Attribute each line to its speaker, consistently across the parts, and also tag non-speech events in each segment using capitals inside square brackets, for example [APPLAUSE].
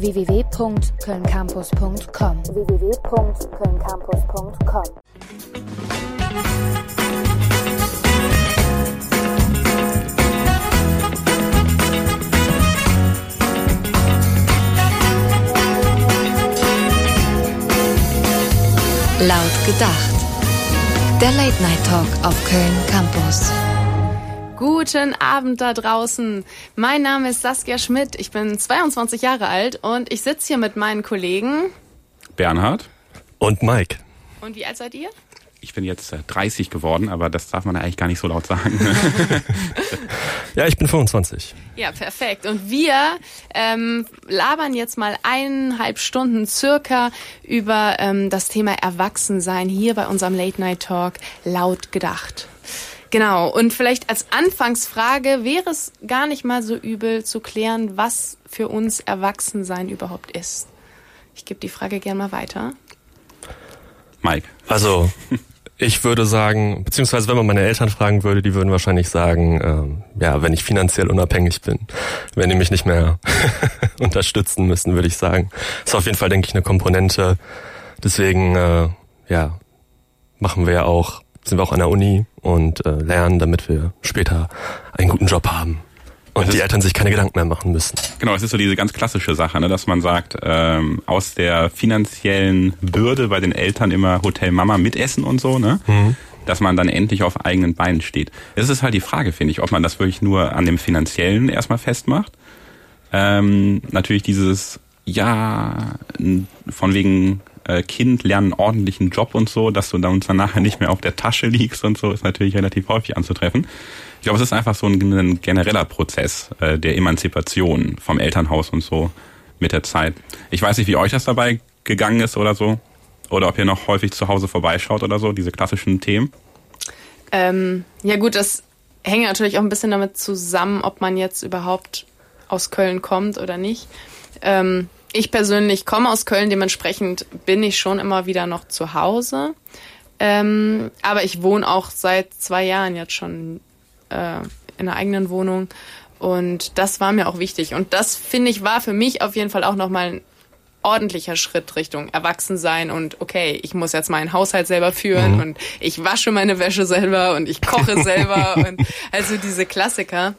Speaker 1: www.kölncampus.com www.kölncampus.com Laut gedacht. Der Late Night Talk auf Köln Campus.
Speaker 2: Guten Abend da draußen. Mein Name ist Saskia Schmidt. Ich bin 22 Jahre alt und ich sitze hier mit meinen Kollegen
Speaker 3: Bernhard.
Speaker 4: Und Mike.
Speaker 2: Und wie alt seid ihr?
Speaker 3: Ich bin jetzt 30 äh, geworden, aber das darf man eigentlich gar nicht so laut sagen. [LAUGHS]
Speaker 4: ja, ich bin 25.
Speaker 2: Ja, perfekt. Und wir ähm, labern jetzt mal eineinhalb Stunden circa über ähm, das Thema Erwachsensein hier bei unserem Late Night Talk laut gedacht. Genau. Und vielleicht als Anfangsfrage wäre es gar nicht mal so übel zu klären, was für uns Erwachsensein überhaupt ist. Ich gebe die Frage gerne mal weiter.
Speaker 3: Mike.
Speaker 4: Also, ich würde sagen, beziehungsweise wenn man meine Eltern fragen würde, die würden wahrscheinlich sagen, ähm, ja, wenn ich finanziell unabhängig bin, wenn die mich nicht mehr [LAUGHS] unterstützen müssen, würde ich sagen. ist auf jeden Fall, denke ich, eine Komponente. Deswegen, äh, ja, machen wir ja auch, sind wir auch an der Uni und äh, lernen, damit wir später einen guten Job haben. Und die Eltern sich keine Gedanken mehr machen müssen.
Speaker 3: Genau, es ist so diese ganz klassische Sache, ne, dass man sagt, ähm, aus der finanziellen Bürde bei den Eltern immer Hotel Mama mitessen und so, ne? Mhm. Dass man dann endlich auf eigenen Beinen steht. Es ist halt die Frage, finde ich, ob man das wirklich nur an dem Finanziellen erstmal festmacht. Ähm, natürlich dieses, ja, von wegen äh, Kind lernen einen ordentlichen Job und so, dass du dann nachher nicht mehr auf der Tasche liegst und so, ist natürlich relativ häufig anzutreffen. Ich glaube, es ist einfach so ein, ein genereller Prozess äh, der Emanzipation vom Elternhaus und so mit der Zeit. Ich weiß nicht, wie euch das dabei gegangen ist oder so. Oder ob ihr noch häufig zu Hause vorbeischaut oder so, diese klassischen Themen.
Speaker 2: Ähm, ja gut, das hängt natürlich auch ein bisschen damit zusammen, ob man jetzt überhaupt aus Köln kommt oder nicht. Ähm, ich persönlich komme aus Köln, dementsprechend bin ich schon immer wieder noch zu Hause. Ähm, aber ich wohne auch seit zwei Jahren jetzt schon äh, in einer eigenen Wohnung. Und das war mir auch wichtig. Und das, finde ich, war für mich auf jeden Fall auch nochmal ein ordentlicher Schritt Richtung Erwachsensein und okay, ich muss jetzt meinen Haushalt selber führen mhm. und ich wasche meine Wäsche selber und ich koche [LAUGHS] selber und also diese Klassiker.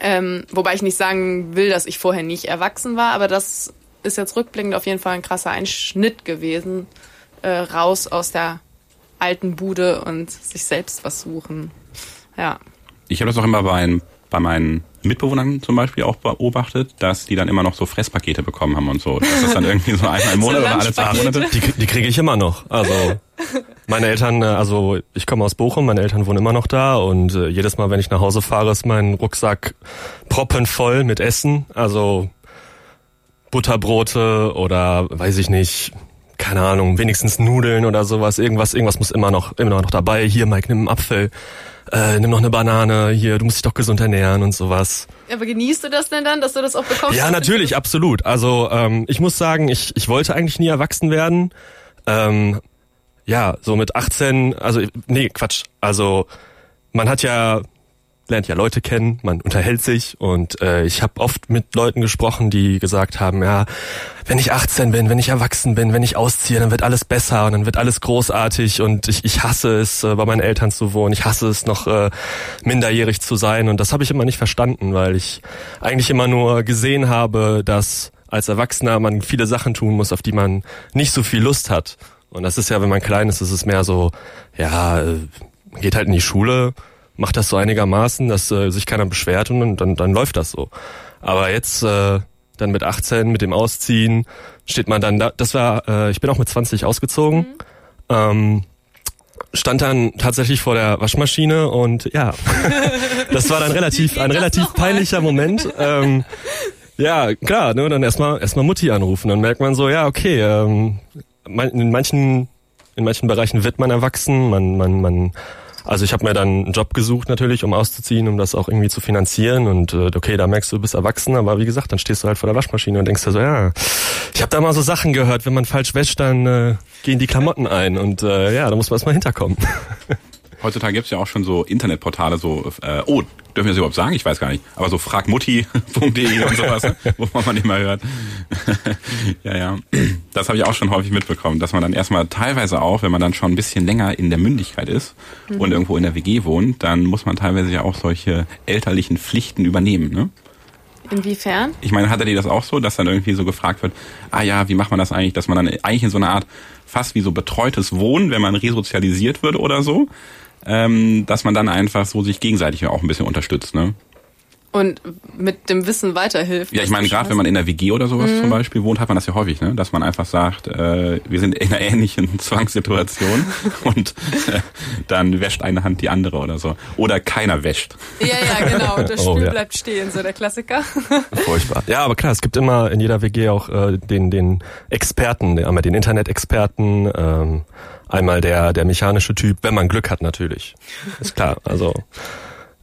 Speaker 2: Ähm, wobei ich nicht sagen will, dass ich vorher nicht erwachsen war, aber das ist jetzt rückblickend auf jeden Fall ein krasser Einschnitt gewesen, äh, raus aus der alten Bude und sich selbst was suchen. Ja
Speaker 3: ich habe das auch immer bei, bei meinen Mitbewohnern zum Beispiel auch beobachtet, dass die dann immer noch so Fresspakete bekommen haben und so. Das ist dann irgendwie so einmal im [LAUGHS] Monat so oder alle zwei Monate.
Speaker 4: Die, die kriege ich immer noch. Also meine Eltern, äh, also ich komme aus Bochum, meine Eltern wohnen immer noch da und äh, jedes Mal, wenn ich nach Hause fahre, ist mein Rucksack proppenvoll mit Essen. Also Butterbrote oder weiß ich nicht, keine Ahnung, wenigstens Nudeln oder sowas. Irgendwas, irgendwas muss immer noch, immer noch dabei. Hier, Mike, nimm einen Apfel äh, nimm noch eine Banane, hier, du musst dich doch gesund ernähren und sowas.
Speaker 2: Aber genießt du das denn dann, dass du das auch bekommst?
Speaker 4: Ja, natürlich, absolut. Also ähm, ich muss sagen, ich, ich wollte eigentlich nie erwachsen werden. Ähm, ja, so mit 18, also nee, Quatsch. Also man hat ja lernt ja Leute kennen, man unterhält sich und äh, ich habe oft mit Leuten gesprochen, die gesagt haben, ja, wenn ich 18 bin, wenn ich erwachsen bin, wenn ich ausziehe, dann wird alles besser und dann wird alles großartig und ich, ich hasse es, äh, bei meinen Eltern zu wohnen, ich hasse es noch äh, minderjährig zu sein und das habe ich immer nicht verstanden, weil ich eigentlich immer nur gesehen habe, dass als Erwachsener man viele Sachen tun muss, auf die man nicht so viel Lust hat. Und das ist ja, wenn man klein ist, ist es mehr so, ja, äh, geht halt in die Schule, macht das so einigermaßen, dass äh, sich keiner beschwert und dann, dann läuft das so. Aber jetzt äh, dann mit 18, mit dem Ausziehen, steht man dann da. Das war, äh, ich bin auch mit 20 ausgezogen. Mhm. Ähm, stand dann tatsächlich vor der Waschmaschine und ja, [LAUGHS] das war dann relativ ein relativ peinlicher Moment. Ähm, ja, klar, ne, dann erstmal erstmal Mutti anrufen, dann merkt man so, ja, okay, ähm, in manchen in manchen Bereichen wird man erwachsen, man man man also ich habe mir dann einen Job gesucht natürlich, um auszuziehen, um das auch irgendwie zu finanzieren. Und äh, okay, da merkst du, du bist erwachsen, aber wie gesagt, dann stehst du halt vor der Waschmaschine und denkst dir so, ja, ich habe da mal so Sachen gehört, wenn man falsch wäscht, dann äh, gehen die Klamotten ein. Und äh, ja, da muss man erstmal hinterkommen. [LAUGHS]
Speaker 3: Heutzutage gibt's ja auch schon so Internetportale, so, äh, oh, dürfen wir das überhaupt sagen? Ich weiß gar nicht. Aber so fragmutti.de und [LAUGHS] sowas, wo man immer hört. [LAUGHS] ja, ja. Das habe ich auch schon häufig mitbekommen, dass man dann erstmal teilweise auch, wenn man dann schon ein bisschen länger in der Mündigkeit ist mhm. und irgendwo in der WG wohnt, dann muss man teilweise ja auch solche elterlichen Pflichten übernehmen, ne?
Speaker 2: Inwiefern?
Speaker 3: Ich meine, hatte die das auch so, dass dann irgendwie so gefragt wird, ah ja, wie macht man das eigentlich, dass man dann eigentlich in so einer Art fast wie so betreutes Wohnen, wenn man resozialisiert wird oder so, ähm, dass man dann einfach so sich gegenseitig auch ein bisschen unterstützt, ne?
Speaker 2: Und mit dem Wissen weiterhilft.
Speaker 3: Ja, ich meine, gerade wenn man in der WG oder sowas mhm. zum Beispiel wohnt, hat man das ja häufig, ne? dass man einfach sagt, äh, wir sind in einer ähnlichen [LAUGHS] Zwangssituation [LAUGHS] und äh, dann wäscht eine Hand die andere oder so. Oder keiner wäscht.
Speaker 2: Ja, ja, genau. [LAUGHS] Das Stuhl oh, ja. bleibt stehen, so der Klassiker.
Speaker 4: Furchtbar. Ja, aber klar, es gibt immer in jeder WG auch äh, den, den Experten, einmal den Internet-Experten, ähm, einmal der, der mechanische Typ, wenn man Glück hat natürlich. Ist klar, also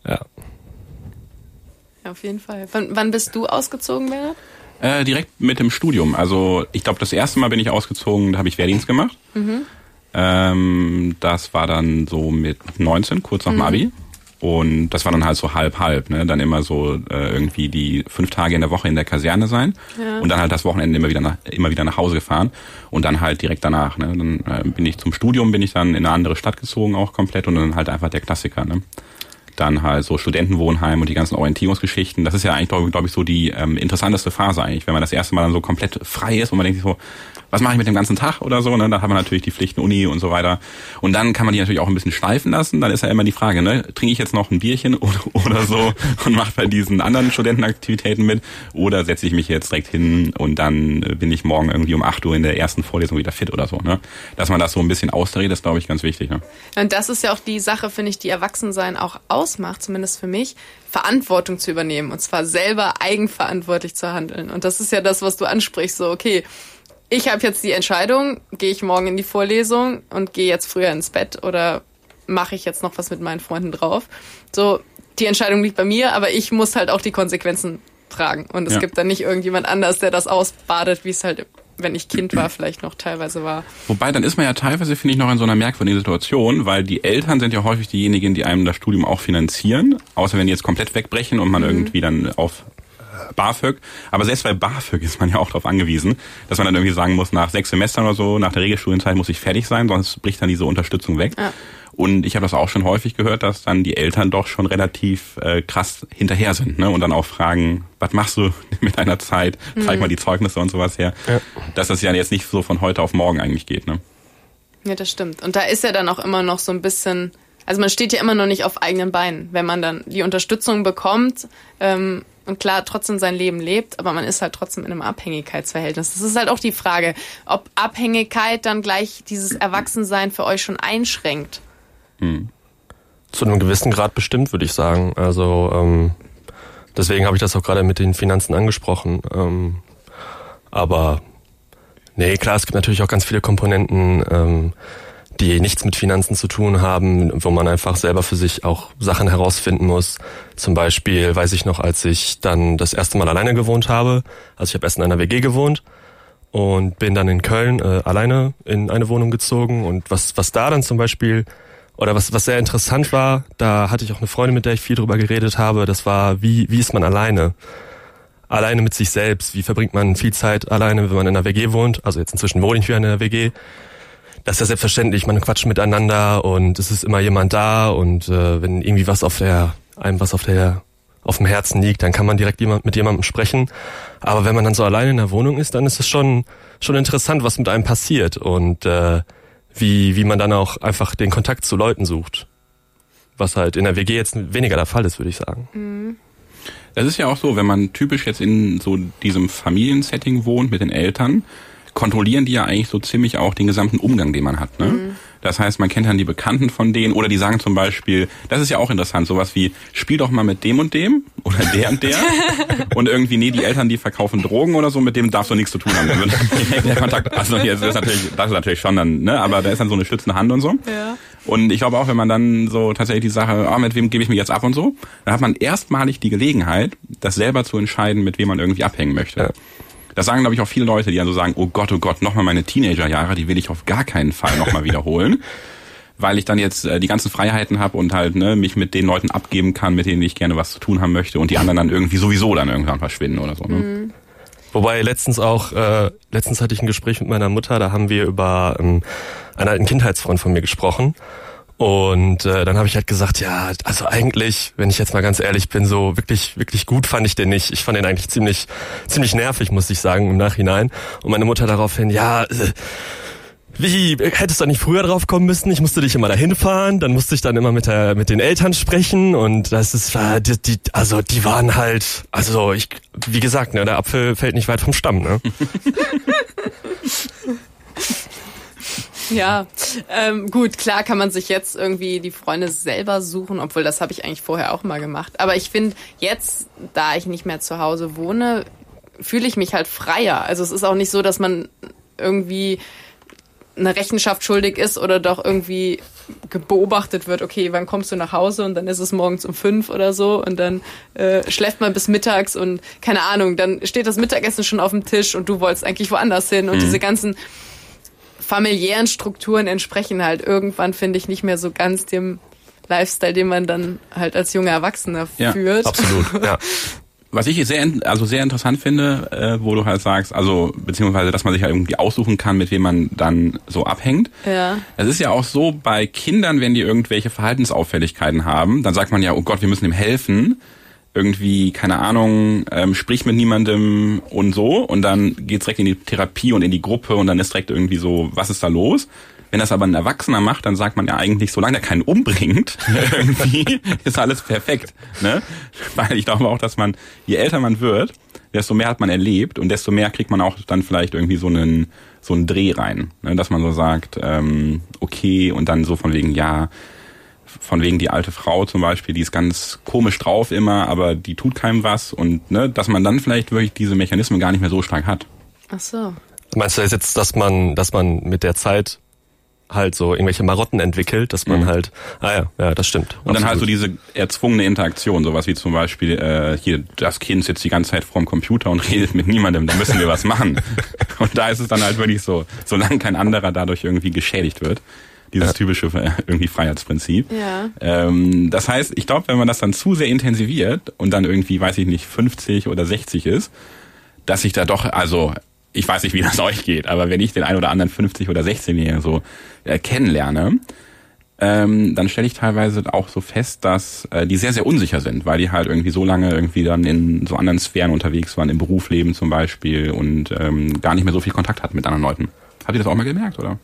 Speaker 4: ja.
Speaker 2: Ja, auf jeden Fall. Wann, wann bist du ausgezogen, Bernhard?
Speaker 3: Äh, direkt mit dem Studium. Also ich glaube, das erste Mal bin ich ausgezogen, da habe ich Wehrdienst gemacht. Mhm. Ähm, das war dann so mit 19, kurz nach dem mhm. Abi. Und das war dann halt so halb halb, ne? Dann immer so äh, irgendwie die fünf Tage in der Woche in der Kaserne sein ja. und dann halt das Wochenende immer wieder nach immer wieder nach Hause gefahren und dann halt direkt danach, ne? Dann äh, bin ich zum Studium, bin ich dann in eine andere Stadt gezogen auch komplett und dann halt einfach der Klassiker, ne? Dann halt so Studentenwohnheim und die ganzen Orientierungsgeschichten. Das ist ja eigentlich, glaube glaub ich, so die ähm, interessanteste Phase eigentlich, wenn man das erste Mal dann so komplett frei ist und man denkt sich so, was mache ich mit dem ganzen Tag oder so, ne? Dann hat man natürlich die Pflichten Uni und so weiter. Und dann kann man die natürlich auch ein bisschen schleifen lassen. Dann ist ja immer die Frage, ne, trinke ich jetzt noch ein Bierchen [LAUGHS] oder, oder so und mache bei diesen anderen Studentenaktivitäten mit oder setze ich mich jetzt direkt hin und dann bin ich morgen irgendwie um 8 Uhr in der ersten Vorlesung wieder fit oder so, ne? Dass man das so ein bisschen austariert, ist glaube ich ganz wichtig, ne?
Speaker 2: Und das ist ja auch die Sache, finde ich, die Erwachsensein auch ausmacht, zumindest für mich, Verantwortung zu übernehmen und zwar selber eigenverantwortlich zu handeln. Und das ist ja das, was du ansprichst, so okay, ich habe jetzt die Entscheidung, gehe ich morgen in die Vorlesung und gehe jetzt früher ins Bett oder mache ich jetzt noch was mit meinen Freunden drauf. So, die Entscheidung liegt bei mir, aber ich muss halt auch die Konsequenzen tragen. Und es ja. gibt dann nicht irgendjemand anders, der das ausbadet, wie es halt, wenn ich Kind war, vielleicht noch teilweise war.
Speaker 3: Wobei, dann ist man ja teilweise, finde ich, noch in so einer merkwürdigen Situation, weil die Eltern sind ja häufig diejenigen, die einem das Studium auch finanzieren. Außer wenn die jetzt komplett wegbrechen und man mhm. irgendwie dann auf BAföG. Aber selbst bei BAföG ist man ja auch darauf angewiesen, dass man dann irgendwie sagen muss, nach sechs Semestern oder so, nach der Regelstudienzeit muss ich fertig sein, sonst bricht dann diese Unterstützung weg. Ja. Und ich habe das auch schon häufig gehört, dass dann die Eltern doch schon relativ äh, krass hinterher sind ne? und dann auch fragen, was machst du [LAUGHS] mit deiner Zeit? Zeig mhm. mal die Zeugnisse und sowas her. Ja. Dass das ja jetzt nicht so von heute auf morgen eigentlich geht. Ne?
Speaker 2: Ja, das stimmt. Und da ist ja dann auch immer noch so ein bisschen, also man steht ja immer noch nicht auf eigenen Beinen, wenn man dann die Unterstützung bekommt. Ähm, und klar trotzdem sein Leben lebt, aber man ist halt trotzdem in einem Abhängigkeitsverhältnis. Das ist halt auch die Frage, ob Abhängigkeit dann gleich dieses Erwachsensein für euch schon einschränkt.
Speaker 4: Hm. Zu einem gewissen Grad bestimmt, würde ich sagen. Also ähm, deswegen habe ich das auch gerade mit den Finanzen angesprochen. Ähm, aber nee, klar, es gibt natürlich auch ganz viele Komponenten. Ähm, die nichts mit Finanzen zu tun haben, wo man einfach selber für sich auch Sachen herausfinden muss. Zum Beispiel weiß ich noch, als ich dann das erste Mal alleine gewohnt habe, also ich habe erst in einer WG gewohnt und bin dann in Köln äh, alleine in eine Wohnung gezogen und was, was da dann zum Beispiel oder was, was sehr interessant war, da hatte ich auch eine Freundin, mit der ich viel drüber geredet habe, das war, wie, wie ist man alleine? Alleine mit sich selbst, wie verbringt man viel Zeit alleine, wenn man in einer WG wohnt? Also jetzt inzwischen wohne ich wieder in einer WG das ist ja selbstverständlich, man quatscht miteinander und es ist immer jemand da und äh, wenn irgendwie was auf der, einem was auf der auf dem Herzen liegt, dann kann man direkt jemand, mit jemandem sprechen. Aber wenn man dann so alleine in der Wohnung ist, dann ist es schon, schon interessant, was mit einem passiert und äh, wie, wie man dann auch einfach den Kontakt zu Leuten sucht. Was halt in der WG jetzt weniger der Fall ist, würde ich sagen.
Speaker 3: Mhm. Es ist ja auch so, wenn man typisch jetzt in so diesem Familiensetting wohnt mit den Eltern, kontrollieren die ja eigentlich so ziemlich auch den gesamten Umgang, den man hat. Ne? Mhm. Das heißt, man kennt dann die Bekannten von denen oder die sagen zum Beispiel, das ist ja auch interessant, sowas wie, spiel doch mal mit dem und dem oder der und der [LAUGHS] und irgendwie, nee, die Eltern, die verkaufen Drogen oder so, mit dem darfst du nichts zu tun haben. [LAUGHS] [LAUGHS] der Kontakt, also das ist natürlich, das ist natürlich schon dann, ne, aber da ist dann so eine schützende Hand und so. Ja. Und ich glaube auch, wenn man dann so tatsächlich die Sache, oh, mit wem gebe ich mich jetzt ab und so, dann hat man erstmalig die Gelegenheit, das selber zu entscheiden, mit wem man irgendwie abhängen möchte. Ja. Das sagen, glaube ich, auch viele Leute, die dann so sagen, oh Gott, oh Gott, nochmal meine Teenagerjahre, die will ich auf gar keinen Fall nochmal wiederholen. [LAUGHS] weil ich dann jetzt äh, die ganzen Freiheiten habe und halt ne, mich mit den Leuten abgeben kann, mit denen ich gerne was zu tun haben möchte und die anderen dann irgendwie sowieso dann irgendwann verschwinden oder so. Ne? Mhm.
Speaker 4: Wobei letztens auch, äh, letztens hatte ich ein Gespräch mit meiner Mutter, da haben wir über ähm, einen alten Kindheitsfreund von mir gesprochen. Und äh, dann habe ich halt gesagt, ja, also eigentlich, wenn ich jetzt mal ganz ehrlich bin, so wirklich, wirklich gut fand ich den nicht. Ich fand den eigentlich ziemlich, ziemlich nervig, muss ich sagen, im Nachhinein. Und meine Mutter daraufhin, ja, äh, wie, hättest du nicht früher drauf kommen müssen? Ich musste dich immer dahin fahren, dann musste ich dann immer mit der, mit den Eltern sprechen und das ist, die, die, also die waren halt, also ich, wie gesagt, ne, der Apfel fällt nicht weit vom Stamm, ne? [LAUGHS]
Speaker 2: Ja, ähm, gut, klar kann man sich jetzt irgendwie die Freunde selber suchen, obwohl das habe ich eigentlich vorher auch mal gemacht. Aber ich finde, jetzt, da ich nicht mehr zu Hause wohne, fühle ich mich halt freier. Also es ist auch nicht so, dass man irgendwie eine Rechenschaft schuldig ist oder doch irgendwie beobachtet wird, okay, wann kommst du nach Hause und dann ist es morgens um fünf oder so und dann äh, schläft man bis mittags und keine Ahnung, dann steht das Mittagessen schon auf dem Tisch und du wolltest eigentlich woanders hin und mhm. diese ganzen familiären Strukturen entsprechen halt irgendwann, finde ich, nicht mehr so ganz dem Lifestyle, den man dann halt als junger Erwachsener ja, führt.
Speaker 4: Absolut, ja.
Speaker 3: was ich sehr, also sehr interessant finde, äh, wo du halt sagst, also beziehungsweise, dass man sich ja irgendwie aussuchen kann, mit wem man dann so abhängt.
Speaker 2: Ja.
Speaker 3: Es ist ja auch so bei Kindern, wenn die irgendwelche Verhaltensauffälligkeiten haben, dann sagt man ja, oh Gott, wir müssen ihm helfen. Irgendwie, keine Ahnung, ähm, sprich mit niemandem und so. Und dann geht's direkt in die Therapie und in die Gruppe und dann ist direkt irgendwie so, was ist da los? Wenn das aber ein Erwachsener macht, dann sagt man ja eigentlich, solange er keinen umbringt, [LAUGHS] irgendwie ist alles perfekt. Ne? Weil ich glaube auch, dass man, je älter man wird, desto mehr hat man erlebt und desto mehr kriegt man auch dann vielleicht irgendwie so einen so einen Dreh rein, ne? dass man so sagt, ähm, okay und dann so von wegen ja, von wegen die alte Frau zum Beispiel, die ist ganz komisch drauf immer, aber die tut keinem was und ne, dass man dann vielleicht wirklich diese Mechanismen gar nicht mehr so stark hat.
Speaker 2: Ach so.
Speaker 4: Meinst du jetzt, dass man, dass man mit der Zeit halt so irgendwelche Marotten entwickelt, dass man mhm. halt, ah ja, ja, das stimmt.
Speaker 3: Und absolut. dann halt so diese erzwungene Interaktion, sowas wie zum Beispiel, äh, hier, das Kind sitzt die ganze Zeit vorm Computer und [LAUGHS] redet mit niemandem, da müssen wir was machen. [LAUGHS] und da ist es dann halt wirklich so, solange kein anderer dadurch irgendwie geschädigt wird. Dieses ja. typische äh, irgendwie Freiheitsprinzip.
Speaker 2: Ja.
Speaker 3: Ähm, das heißt, ich glaube, wenn man das dann zu sehr intensiviert und dann irgendwie, weiß ich nicht, 50 oder 60 ist, dass sich da doch, also ich weiß nicht, wie das [LAUGHS] euch geht, aber wenn ich den ein oder anderen 50 oder 16-Jährigen so äh, kennenlerne, ähm, dann stelle ich teilweise auch so fest, dass äh, die sehr, sehr unsicher sind, weil die halt irgendwie so lange irgendwie dann in so anderen Sphären unterwegs waren, im Berufsleben zum Beispiel und ähm, gar nicht mehr so viel Kontakt hatten mit anderen Leuten. Habt ihr das auch mal gemerkt, oder?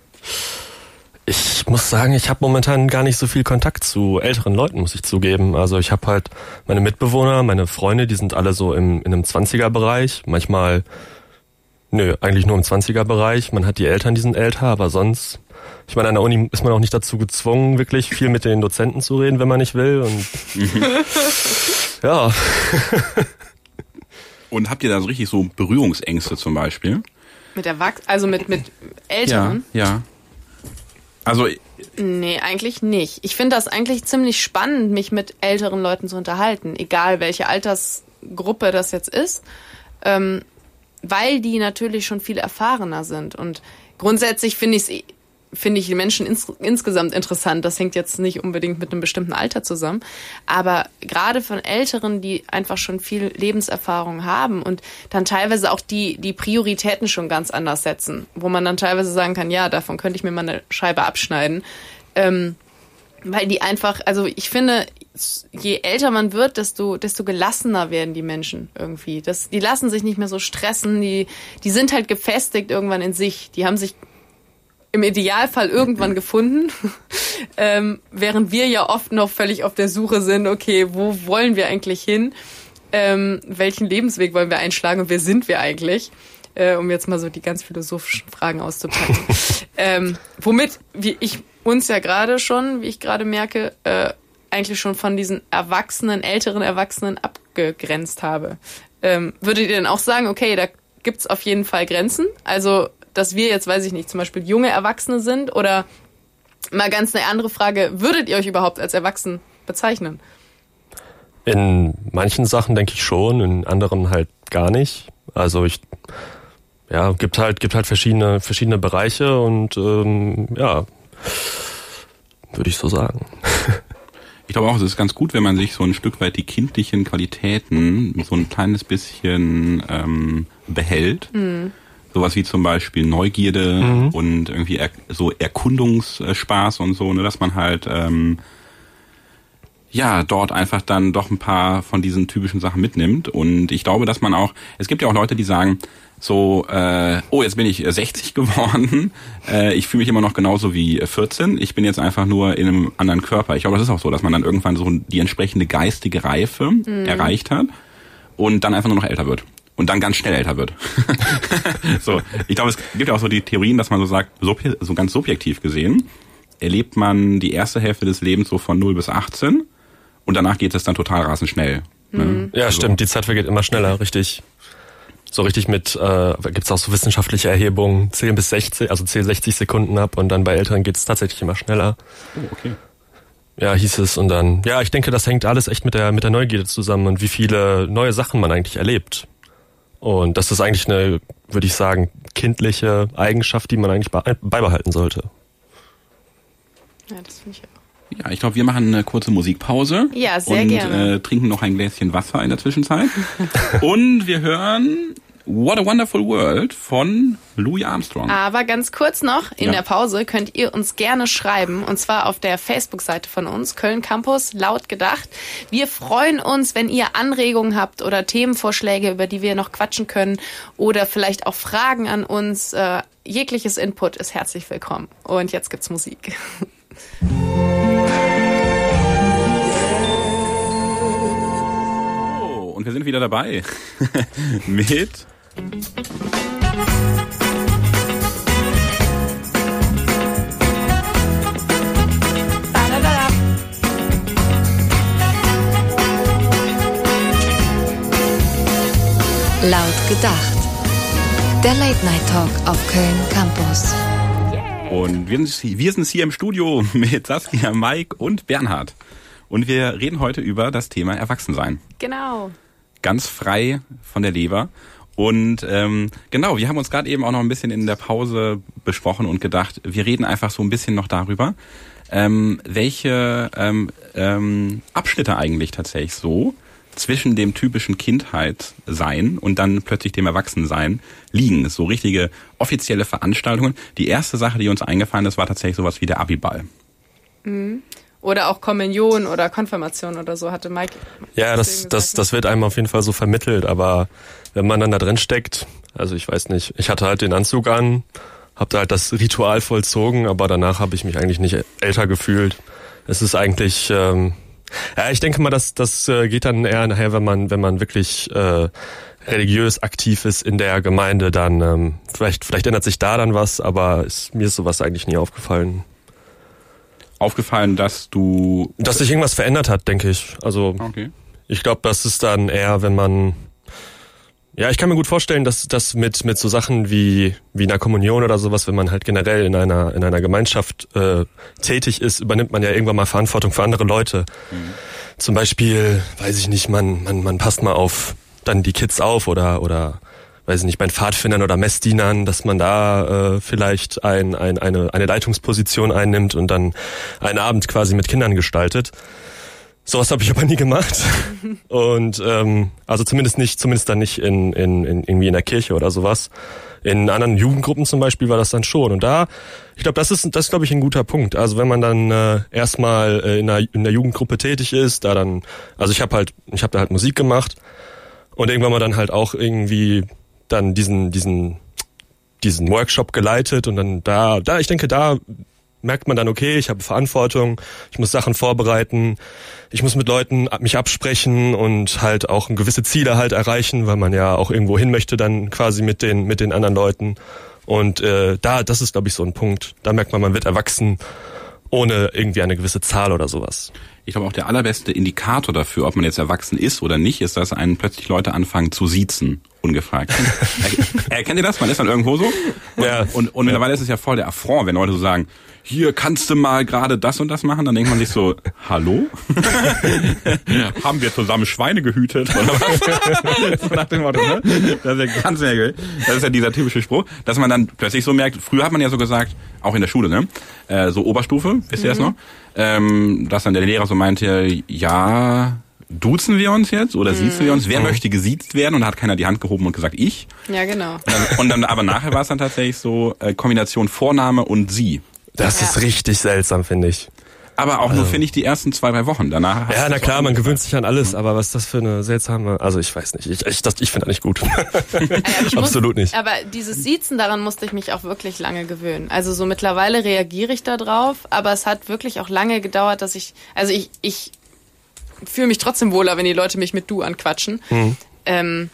Speaker 4: Ich muss sagen, ich habe momentan gar nicht so viel Kontakt zu älteren Leuten, muss ich zugeben. Also ich habe halt meine Mitbewohner, meine Freunde, die sind alle so im, in einem 20er-Bereich. Manchmal Nö, eigentlich nur im 20er-Bereich. Man hat die Eltern, die sind älter, aber sonst, ich meine, an der Uni ist man auch nicht dazu gezwungen, wirklich viel mit den Dozenten zu reden, wenn man nicht will. Und [LAUGHS] ja. [LAUGHS]
Speaker 3: und habt ihr da so richtig so Berührungsängste zum Beispiel?
Speaker 2: Mit Erwachsenen, also mit, mit Älteren?
Speaker 3: Ja, ja. Also.
Speaker 2: Nee, eigentlich nicht. Ich finde das eigentlich ziemlich spannend, mich mit älteren Leuten zu unterhalten, egal welche Altersgruppe das jetzt ist. Ähm, weil die natürlich schon viel erfahrener sind. Und grundsätzlich finde ich finde ich die Menschen ins, insgesamt interessant. Das hängt jetzt nicht unbedingt mit einem bestimmten Alter zusammen. Aber gerade von Älteren, die einfach schon viel Lebenserfahrung haben und dann teilweise auch die, die Prioritäten schon ganz anders setzen, wo man dann teilweise sagen kann, ja, davon könnte ich mir mal eine Scheibe abschneiden. Ähm, weil die einfach, also ich finde, je älter man wird, desto, desto gelassener werden die Menschen irgendwie. Das, die lassen sich nicht mehr so stressen, die, die sind halt gefestigt irgendwann in sich. Die haben sich im Idealfall irgendwann gefunden, [LAUGHS] ähm, während wir ja oft noch völlig auf der Suche sind, okay, wo wollen wir eigentlich hin? Ähm, welchen Lebensweg wollen wir einschlagen und wer sind wir eigentlich? Äh, um jetzt mal so die ganz philosophischen Fragen auszupacken. [LAUGHS] ähm, womit wie ich uns ja gerade schon, wie ich gerade merke, äh, eigentlich schon von diesen Erwachsenen, älteren Erwachsenen abgegrenzt habe. Ähm, würdet ihr denn auch sagen, okay, da gibt's auf jeden Fall Grenzen? Also, dass wir jetzt, weiß ich nicht, zum Beispiel junge Erwachsene sind oder mal ganz eine andere Frage, würdet ihr euch überhaupt als erwachsen bezeichnen?
Speaker 4: In manchen Sachen denke ich schon, in anderen halt gar nicht. Also ich ja, gibt halt, gibt halt verschiedene, verschiedene Bereiche und ähm, ja, würde ich so sagen. [LAUGHS]
Speaker 3: Ich glaube auch, es ist ganz gut, wenn man sich so ein Stück weit die kindlichen Qualitäten so ein kleines bisschen ähm, behält. Mhm. Sowas wie zum Beispiel Neugierde mhm. und irgendwie er, so Erkundungsspaß und so, ne, dass man halt ähm, ja dort einfach dann doch ein paar von diesen typischen Sachen mitnimmt. Und ich glaube, dass man auch, es gibt ja auch Leute, die sagen, so, äh, oh, jetzt bin ich 60 äh, [LAUGHS] geworden, äh, ich fühle mich immer noch genauso wie 14, ich bin jetzt einfach nur in einem anderen Körper. Ich glaube, das ist auch so, dass man dann irgendwann so die entsprechende geistige Reife mhm. erreicht hat und dann einfach nur noch älter wird. Und dann ganz schnell älter wird. [LAUGHS] so, ich glaube, es gibt ja auch so die Theorien, dass man so sagt, so, so ganz subjektiv gesehen, erlebt man die erste Hälfte des Lebens so von 0 bis 18 und danach geht es dann total rasend schnell.
Speaker 4: Ne? Mhm. Ja, also, stimmt, die Zeit vergeht immer schneller, richtig so richtig mit, äh, gibt es auch so wissenschaftliche Erhebungen, 10 bis 60, also 10, 60 Sekunden ab und dann bei Älteren geht es tatsächlich immer schneller. Oh, okay. Ja, hieß es und dann, ja, ich denke, das hängt alles echt mit der, mit der Neugierde zusammen und wie viele neue Sachen man eigentlich erlebt. Und das ist eigentlich eine, würde ich sagen, kindliche Eigenschaft, die man eigentlich beibehalten sollte.
Speaker 3: Ja, das finde ich auch. Ja, ich glaube, wir machen eine kurze Musikpause.
Speaker 2: Ja, sehr
Speaker 3: und,
Speaker 2: gerne.
Speaker 3: Äh, trinken noch ein Gläschen Wasser in der Zwischenzeit. [LAUGHS] und wir hören What a Wonderful World von Louis Armstrong.
Speaker 2: Aber ganz kurz noch, in ja. der Pause könnt ihr uns gerne schreiben und zwar auf der Facebook-Seite von uns, Köln Campus, laut gedacht. Wir freuen uns, wenn ihr Anregungen habt oder Themenvorschläge, über die wir noch quatschen können oder vielleicht auch Fragen an uns. Äh, jegliches Input ist herzlich willkommen. Und jetzt gibt's Musik. [LAUGHS]
Speaker 3: Oh, und wir sind wieder dabei [LAUGHS] mit
Speaker 1: Laut gedacht. Der Late Night Talk auf Köln Campus.
Speaker 3: Und wir sind, wir sind hier im Studio [LAUGHS] mit Saskia, Mike und Bernhard. Und wir reden heute über das Thema Erwachsensein.
Speaker 2: Genau.
Speaker 3: Ganz frei von der Leber. Und ähm, genau, wir haben uns gerade eben auch noch ein bisschen in der Pause besprochen und gedacht, wir reden einfach so ein bisschen noch darüber, ähm, welche ähm, ähm, Abschnitte eigentlich tatsächlich so zwischen dem typischen Kindheitsein und dann plötzlich dem Erwachsensein liegen. So richtige offizielle Veranstaltungen. Die erste Sache, die uns eingefallen ist, war tatsächlich sowas wie der Abiball.
Speaker 2: Mhm. Oder auch Kommunion oder Konfirmation oder so hatte Mike.
Speaker 4: Ja, das, das, das wird einem auf jeden Fall so vermittelt, aber wenn man dann da drin steckt, also ich weiß nicht, ich hatte halt den Anzug an, hab da halt das Ritual vollzogen, aber danach habe ich mich eigentlich nicht älter gefühlt. Es ist eigentlich, ähm, ja, ich denke mal, dass das äh, geht dann eher nachher, wenn man, wenn man wirklich äh, religiös aktiv ist in der Gemeinde, dann ähm, vielleicht, vielleicht ändert sich da dann was, aber ist, mir ist sowas eigentlich nie aufgefallen
Speaker 3: aufgefallen, dass du...
Speaker 4: Dass sich irgendwas verändert hat, denke ich. Also okay. ich glaube, das ist dann eher, wenn man... Ja, ich kann mir gut vorstellen, dass das mit mit so Sachen wie wie einer Kommunion oder sowas, wenn man halt generell in einer in einer Gemeinschaft äh, tätig ist, übernimmt man ja irgendwann mal Verantwortung für andere Leute. Mhm. Zum Beispiel, weiß ich nicht, man man man passt mal auf dann die Kids auf oder oder weiß ich nicht, bei Pfadfindern oder Messdienern, dass man da äh, vielleicht ein, ein, eine, eine Leitungsposition einnimmt und dann einen Abend quasi mit Kindern gestaltet. Sowas habe ich aber nie gemacht. [LAUGHS] Und ähm, also zumindest nicht, zumindest dann nicht in, in, in irgendwie in der Kirche oder sowas. In anderen Jugendgruppen zum Beispiel war das dann schon. Und da, ich glaube, das ist, das glaube ich, ein guter Punkt. Also wenn man dann äh, erstmal äh, in, der, in der Jugendgruppe tätig ist, da dann, also ich habe halt, ich habe da halt Musik gemacht und irgendwann mal dann halt auch irgendwie dann diesen, diesen, diesen Workshop geleitet und dann da, da, ich denke, da merkt man dann, okay, ich habe Verantwortung, ich muss Sachen vorbereiten, ich muss mit Leuten mich absprechen und halt auch gewisse Ziele halt erreichen, weil man ja auch irgendwo hin möchte dann quasi mit den, mit den anderen Leuten. Und äh, da, das ist, glaube ich, so ein Punkt. Da merkt man, man wird erwachsen ohne irgendwie eine gewisse Zahl oder sowas.
Speaker 3: Ich glaube auch der allerbeste Indikator dafür, ob man jetzt erwachsen ist oder nicht, ist, dass einen plötzlich Leute anfangen zu siezen ungefragt. [LAUGHS] Erkennt ihr das? Man ist dann irgendwo so.
Speaker 4: Ja.
Speaker 3: Und, und mittlerweile ist es ja voll der Affront, wenn Leute so sagen, hier kannst du mal gerade das und das machen, dann denkt man sich so, [LAUGHS] hallo? [LAUGHS] Haben wir zusammen Schweine gehütet? Oder was? so [LAUGHS] nach dem Motto, ne? Das ist ja ganz merkwürdig. Das ist ja dieser typische Spruch, dass man dann plötzlich so merkt, früher hat man ja so gesagt, auch in der Schule, ne? Äh, so Oberstufe, wisst ihr das noch? Ähm, dass dann der Lehrer so meinte, ja, duzen wir uns jetzt oder siezen wir uns? Wer möchte gesiezt werden? Und da hat keiner die Hand gehoben und gesagt, ich.
Speaker 2: Ja, genau.
Speaker 3: Und dann, und dann aber nachher war es dann tatsächlich so äh, Kombination Vorname und sie.
Speaker 4: Das
Speaker 2: Ja.
Speaker 4: ist richtig seltsam, finde ich.
Speaker 3: Aber auch nur, finde ich, die ersten zwei, drei Wochen. Danach.
Speaker 4: Ja, na klar, man gewöhnt sich an alles, aber was ist das für eine seltsame, also ich weiß nicht, ich, ich, das- ich finde das nicht gut. [LAUGHS]
Speaker 2: Ja, ich muss-
Speaker 4: Absolut nicht.
Speaker 2: Aber dieses Siezen, daran musste ich mich auch wirklich lange gewöhnen. Also so mittlerweile reagiere ich da drauf, aber es hat wirklich auch lange gedauert, dass ich, also ich, ich fühle mich trotzdem wohler, wenn die Leute mich mit du anquatschen.
Speaker 4: Mhm.
Speaker 2: Ähm,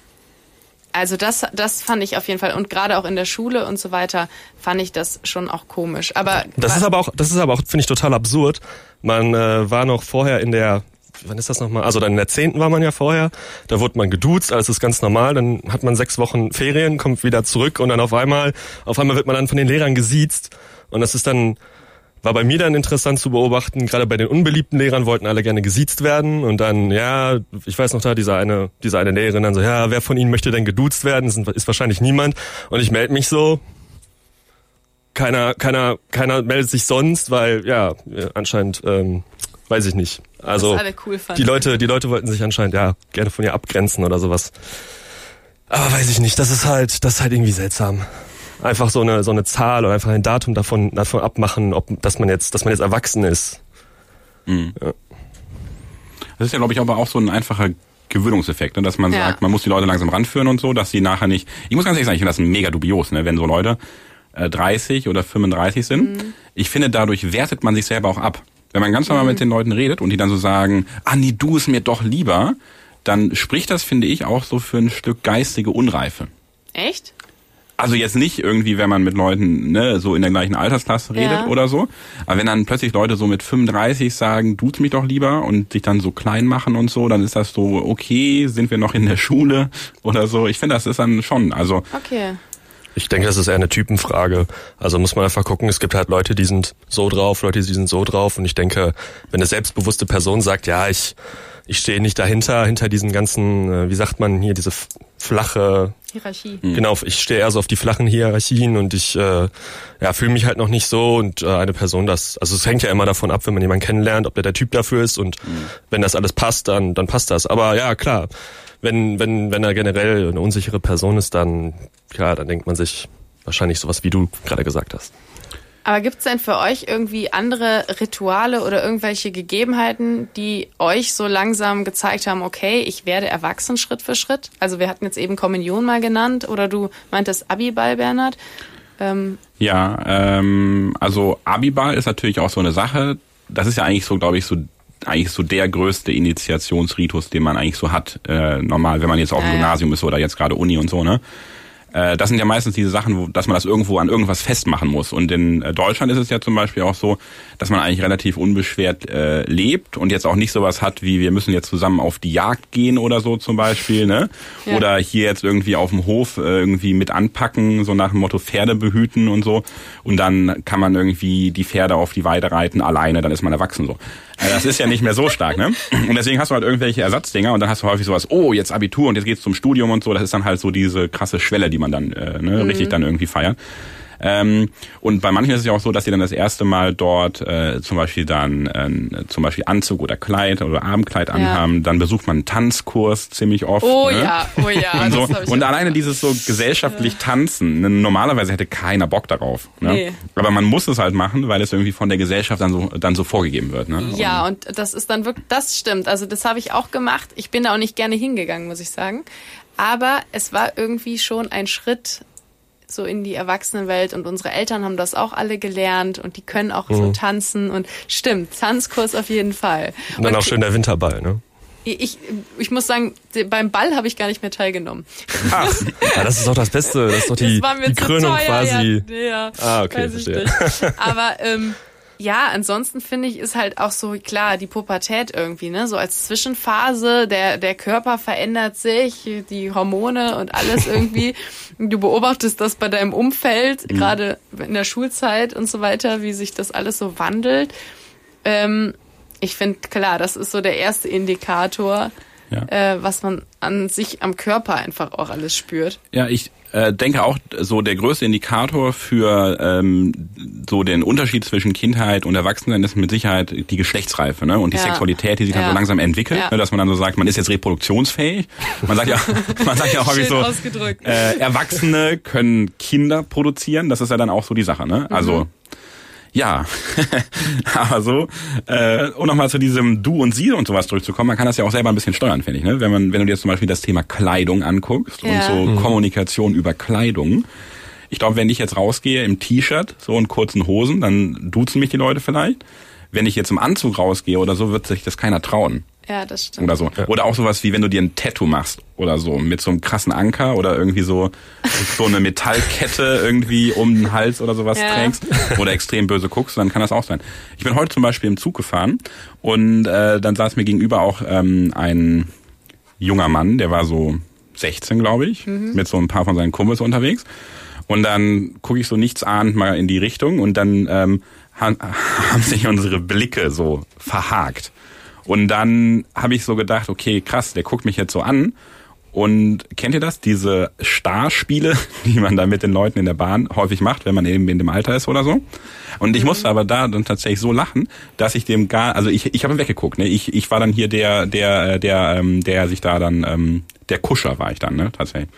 Speaker 2: also das, das fand ich auf jeden Fall und gerade auch in der Schule und so weiter fand ich das schon auch komisch. Aber
Speaker 4: Das ist aber auch, das ist aber auch, finde ich, total absurd. Man äh, war noch vorher in der, wann ist das nochmal? Also dann in der zehnten war man ja vorher. Da wurde man geduzt, alles ist ganz normal. Dann hat man sechs Wochen Ferien, kommt wieder zurück und dann auf einmal, auf einmal wird man dann von den Lehrern gesiezt. Und das ist dann, war bei mir dann interessant zu beobachten, gerade bei den unbeliebten Lehrern wollten alle gerne gesiezt werden und dann, ja, ich weiß noch da, diese eine, diese eine Lehrerin dann so, ja, wer von Ihnen möchte denn geduzt werden? Das ist wahrscheinlich niemand. Und ich melde mich so, keiner, keiner, keiner meldet sich sonst, weil ja anscheinend ähm, weiß ich nicht. Also
Speaker 2: cool
Speaker 4: die Leute, die Leute wollten sich anscheinend ja gerne von ihr abgrenzen oder sowas. Aber weiß ich nicht. Das ist halt, das ist halt irgendwie seltsam. Einfach so eine so eine Zahl oder einfach ein Datum davon davon abmachen, ob dass man jetzt, dass man jetzt erwachsen ist.
Speaker 3: Das ist ja, glaube ich, aber auch so ein einfacher Gewöhnungseffekt, ne? dass man
Speaker 2: Ja.
Speaker 3: sagt, man muss die Leute langsam ranführen und so, dass sie nachher nicht. Ich muss ganz ehrlich sagen, ich finde das mega dubios, ne? wenn so Leute äh, 30 oder 35 sind. Ich finde, dadurch wertet man sich selber auch ab. Wenn man ganz normal mit den Leuten redet und die dann so sagen, ah nee, du ist mir doch lieber, dann spricht das, finde ich, auch so für ein Stück geistige Unreife.
Speaker 2: Echt?
Speaker 3: Also jetzt nicht irgendwie, wenn man mit Leuten ne, so in der gleichen Altersklasse redet
Speaker 2: Ja.
Speaker 3: oder so. Aber wenn dann plötzlich Leute so mit 35 sagen, duzt mich doch lieber und sich dann so klein machen und so, dann ist das so, okay, sind wir noch in der Schule oder so. Ich finde, das ist dann schon, also
Speaker 2: Okay.
Speaker 4: Ich denke, das ist eher eine Typenfrage. Also muss man einfach gucken, es gibt halt Leute, die sind so drauf, Leute, die sind so drauf. Und ich denke, wenn eine selbstbewusste Person sagt, ja, ich, ich stehe nicht dahinter, hinter diesen ganzen, äh, wie sagt man hier, diese flache,
Speaker 2: Hierarchie.
Speaker 4: genau, ich stehe eher so auf die flachen Hierarchien und ich äh, ja, fühle mich halt noch nicht so und äh, eine Person das, also es hängt ja immer davon ab, wenn man jemanden kennenlernt, ob der der Typ dafür ist und wenn das alles passt, dann, dann passt das. Aber ja, klar, wenn, wenn, wenn er generell eine unsichere Person ist, dann, klar, dann denkt man sich wahrscheinlich sowas, wie du gerade gesagt hast.
Speaker 2: Aber gibt's denn für euch irgendwie andere Rituale oder irgendwelche Gegebenheiten, die euch so langsam gezeigt haben, okay, ich werde erwachsen Schritt für Schritt? Also wir hatten jetzt eben Kommunion mal genannt oder du meintest Abiball, Bernhard. Ähm,
Speaker 3: Ja, ähm, also Abiball ist natürlich auch so eine Sache. Das ist ja eigentlich so, glaube ich, so eigentlich so der größte Initiationsritus, den man eigentlich so hat, äh, normal, wenn man jetzt auf dem
Speaker 2: Ja, ja.
Speaker 3: Gymnasium ist oder jetzt gerade Uni und so, ne? Äh, das sind ja meistens diese Sachen, wo, dass man das irgendwo an irgendwas festmachen muss. Und in äh, Deutschland ist es ja zum Beispiel auch so, dass man eigentlich relativ unbeschwert äh, lebt und jetzt auch nicht sowas hat wie, wir müssen jetzt zusammen auf die Jagd gehen oder so zum Beispiel, ne?
Speaker 2: Ja.
Speaker 3: Oder hier jetzt irgendwie auf dem Hof äh, irgendwie mit anpacken, so nach dem Motto Pferde behüten und so. Und dann kann man irgendwie die Pferde auf die Weide reiten alleine, dann ist man erwachsen so. Äh, das ist ja nicht mehr so stark, ne? Und deswegen hast du halt irgendwelche Ersatzdinger und dann hast du häufig sowas, oh, jetzt Abitur und jetzt geht's zum Studium und so. Das ist dann halt so diese krasse Schwelle, die man dann äh, ne, richtig dann irgendwie feiert. Ähm, und bei manchen ist es ja auch so, dass sie dann das erste Mal dort äh, zum Beispiel dann äh, zum Beispiel Anzug oder Kleid oder Abendkleid anhaben. Dann besucht man einen Tanzkurs ziemlich oft.
Speaker 2: oh
Speaker 3: ne?
Speaker 2: ja, oh ja. [LAUGHS]
Speaker 3: und, so. und alleine dieses so gesellschaftlich tanzen, ne, normalerweise hätte keiner Bock darauf. Ne?
Speaker 2: Nee.
Speaker 3: Aber man muss es halt machen, weil es irgendwie von der Gesellschaft dann so, dann so vorgegeben wird. Ne?
Speaker 2: Ja, und das ist dann wirklich, das stimmt. Also das habe ich auch gemacht. Ich bin da auch nicht gerne hingegangen, muss ich sagen. Aber es war irgendwie schon ein Schritt so in die Erwachsenenwelt und unsere Eltern haben das auch alle gelernt und die können auch so tanzen und stimmt, Tanzkurs auf jeden Fall.
Speaker 4: Und dann auch schön der Winterball, ne?
Speaker 2: Ich, ich muss sagen, beim Ball habe ich gar nicht mehr teilgenommen.
Speaker 3: Ach,
Speaker 4: Ja, das ist doch das Beste, das ist doch die, die Krönung
Speaker 2: teuer,
Speaker 4: quasi.
Speaker 2: Ja, ja,
Speaker 4: Ah, okay, verstehe.
Speaker 2: Aber ähm, ja, ansonsten finde ich, ist halt auch so, klar, die Pubertät irgendwie, ne? So als Zwischenphase, der, der Körper verändert sich, die Hormone und alles [LAUGHS] irgendwie. du beobachtest das bei deinem Umfeld, mhm. gerade in der Schulzeit und so weiter, wie sich das alles so wandelt. Ähm, ich finde, klar, das ist so der erste Indikator, ja. äh, was man an sich am Körper einfach auch alles spürt.
Speaker 3: Ja, ich äh, denke auch, so der größte Indikator für ähm, so den Unterschied zwischen Kindheit und Erwachsenen ist mit Sicherheit die Geschlechtsreife ne? und die ja. Sexualität, die sich ja. dann so langsam entwickelt, ja. ne? dass man dann so sagt, man ist jetzt reproduktionsfähig. Man sagt ja, [LAUGHS] man sagt ja auch häufig so, äh, Erwachsene können Kinder produzieren. Das ist ja dann auch so die Sache. Ne? Also mhm. Ja, [LAUGHS] aber so, äh, um nochmal zu diesem Du und Sie und sowas zurückzukommen, man kann das ja auch selber ein bisschen steuern, finde ich. Ne? Wenn man, wenn du dir zum Beispiel das Thema Kleidung anguckst ja. und so mhm. Kommunikation über Kleidung. Ich glaube, wenn ich jetzt rausgehe im T-Shirt, so in kurzen Hosen, dann duzen mich die Leute vielleicht. Wenn ich jetzt im Anzug rausgehe oder so, wird sich das keiner trauen.
Speaker 2: Ja, das stimmt.
Speaker 3: Oder so. Oder auch sowas wie wenn du dir ein Tattoo machst oder so mit so einem krassen Anker oder irgendwie so so eine Metallkette irgendwie um den Hals oder sowas ja. trägst oder extrem böse guckst, dann kann das auch sein. Ich bin heute zum Beispiel im Zug gefahren und äh, dann saß mir gegenüber auch ähm, ein junger Mann, der war so 16, glaube ich, mhm. mit so ein paar von seinen Kumpels unterwegs. Und dann gucke ich so nichts ahnt mal in die Richtung und dann ähm, [LAUGHS] haben sich unsere Blicke so verhakt. Und dann habe ich so gedacht, okay, krass, der guckt mich jetzt so an. Und kennt ihr das? Diese Starspiele, [LAUGHS] die man da mit den Leuten in der Bahn häufig macht, wenn man eben in dem Alter ist oder so. Und ich mhm. musste aber da dann tatsächlich so lachen, dass ich dem gar, also ich, ich habe weggeguckt. Ne? Ich, ich war dann hier der, der, äh, der, ähm, der sich da dann, ähm, der Kuscher war ich dann, ne, tatsächlich.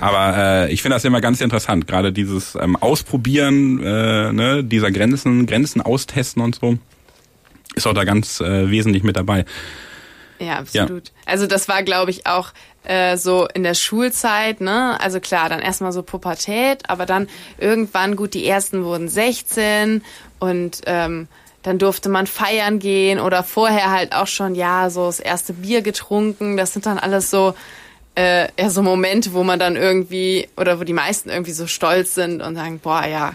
Speaker 3: Aber äh, ich finde das immer ganz interessant, gerade dieses ähm, Ausprobieren äh, ne, dieser Grenzen, Grenzen austesten und so ist auch da ganz äh, wesentlich mit dabei.
Speaker 2: Ja, absolut. Ja. Also das war, glaube ich, auch äh, so in der Schulzeit, ne? Also klar, dann erstmal so Pubertät, aber dann irgendwann, gut, die ersten wurden 16 und ähm, dann durfte man feiern gehen oder vorher halt auch schon, ja, so das erste Bier getrunken. Das sind dann alles so, äh, ja, so Momente, wo man dann irgendwie, oder wo die meisten irgendwie so stolz sind und sagen, boah, ja,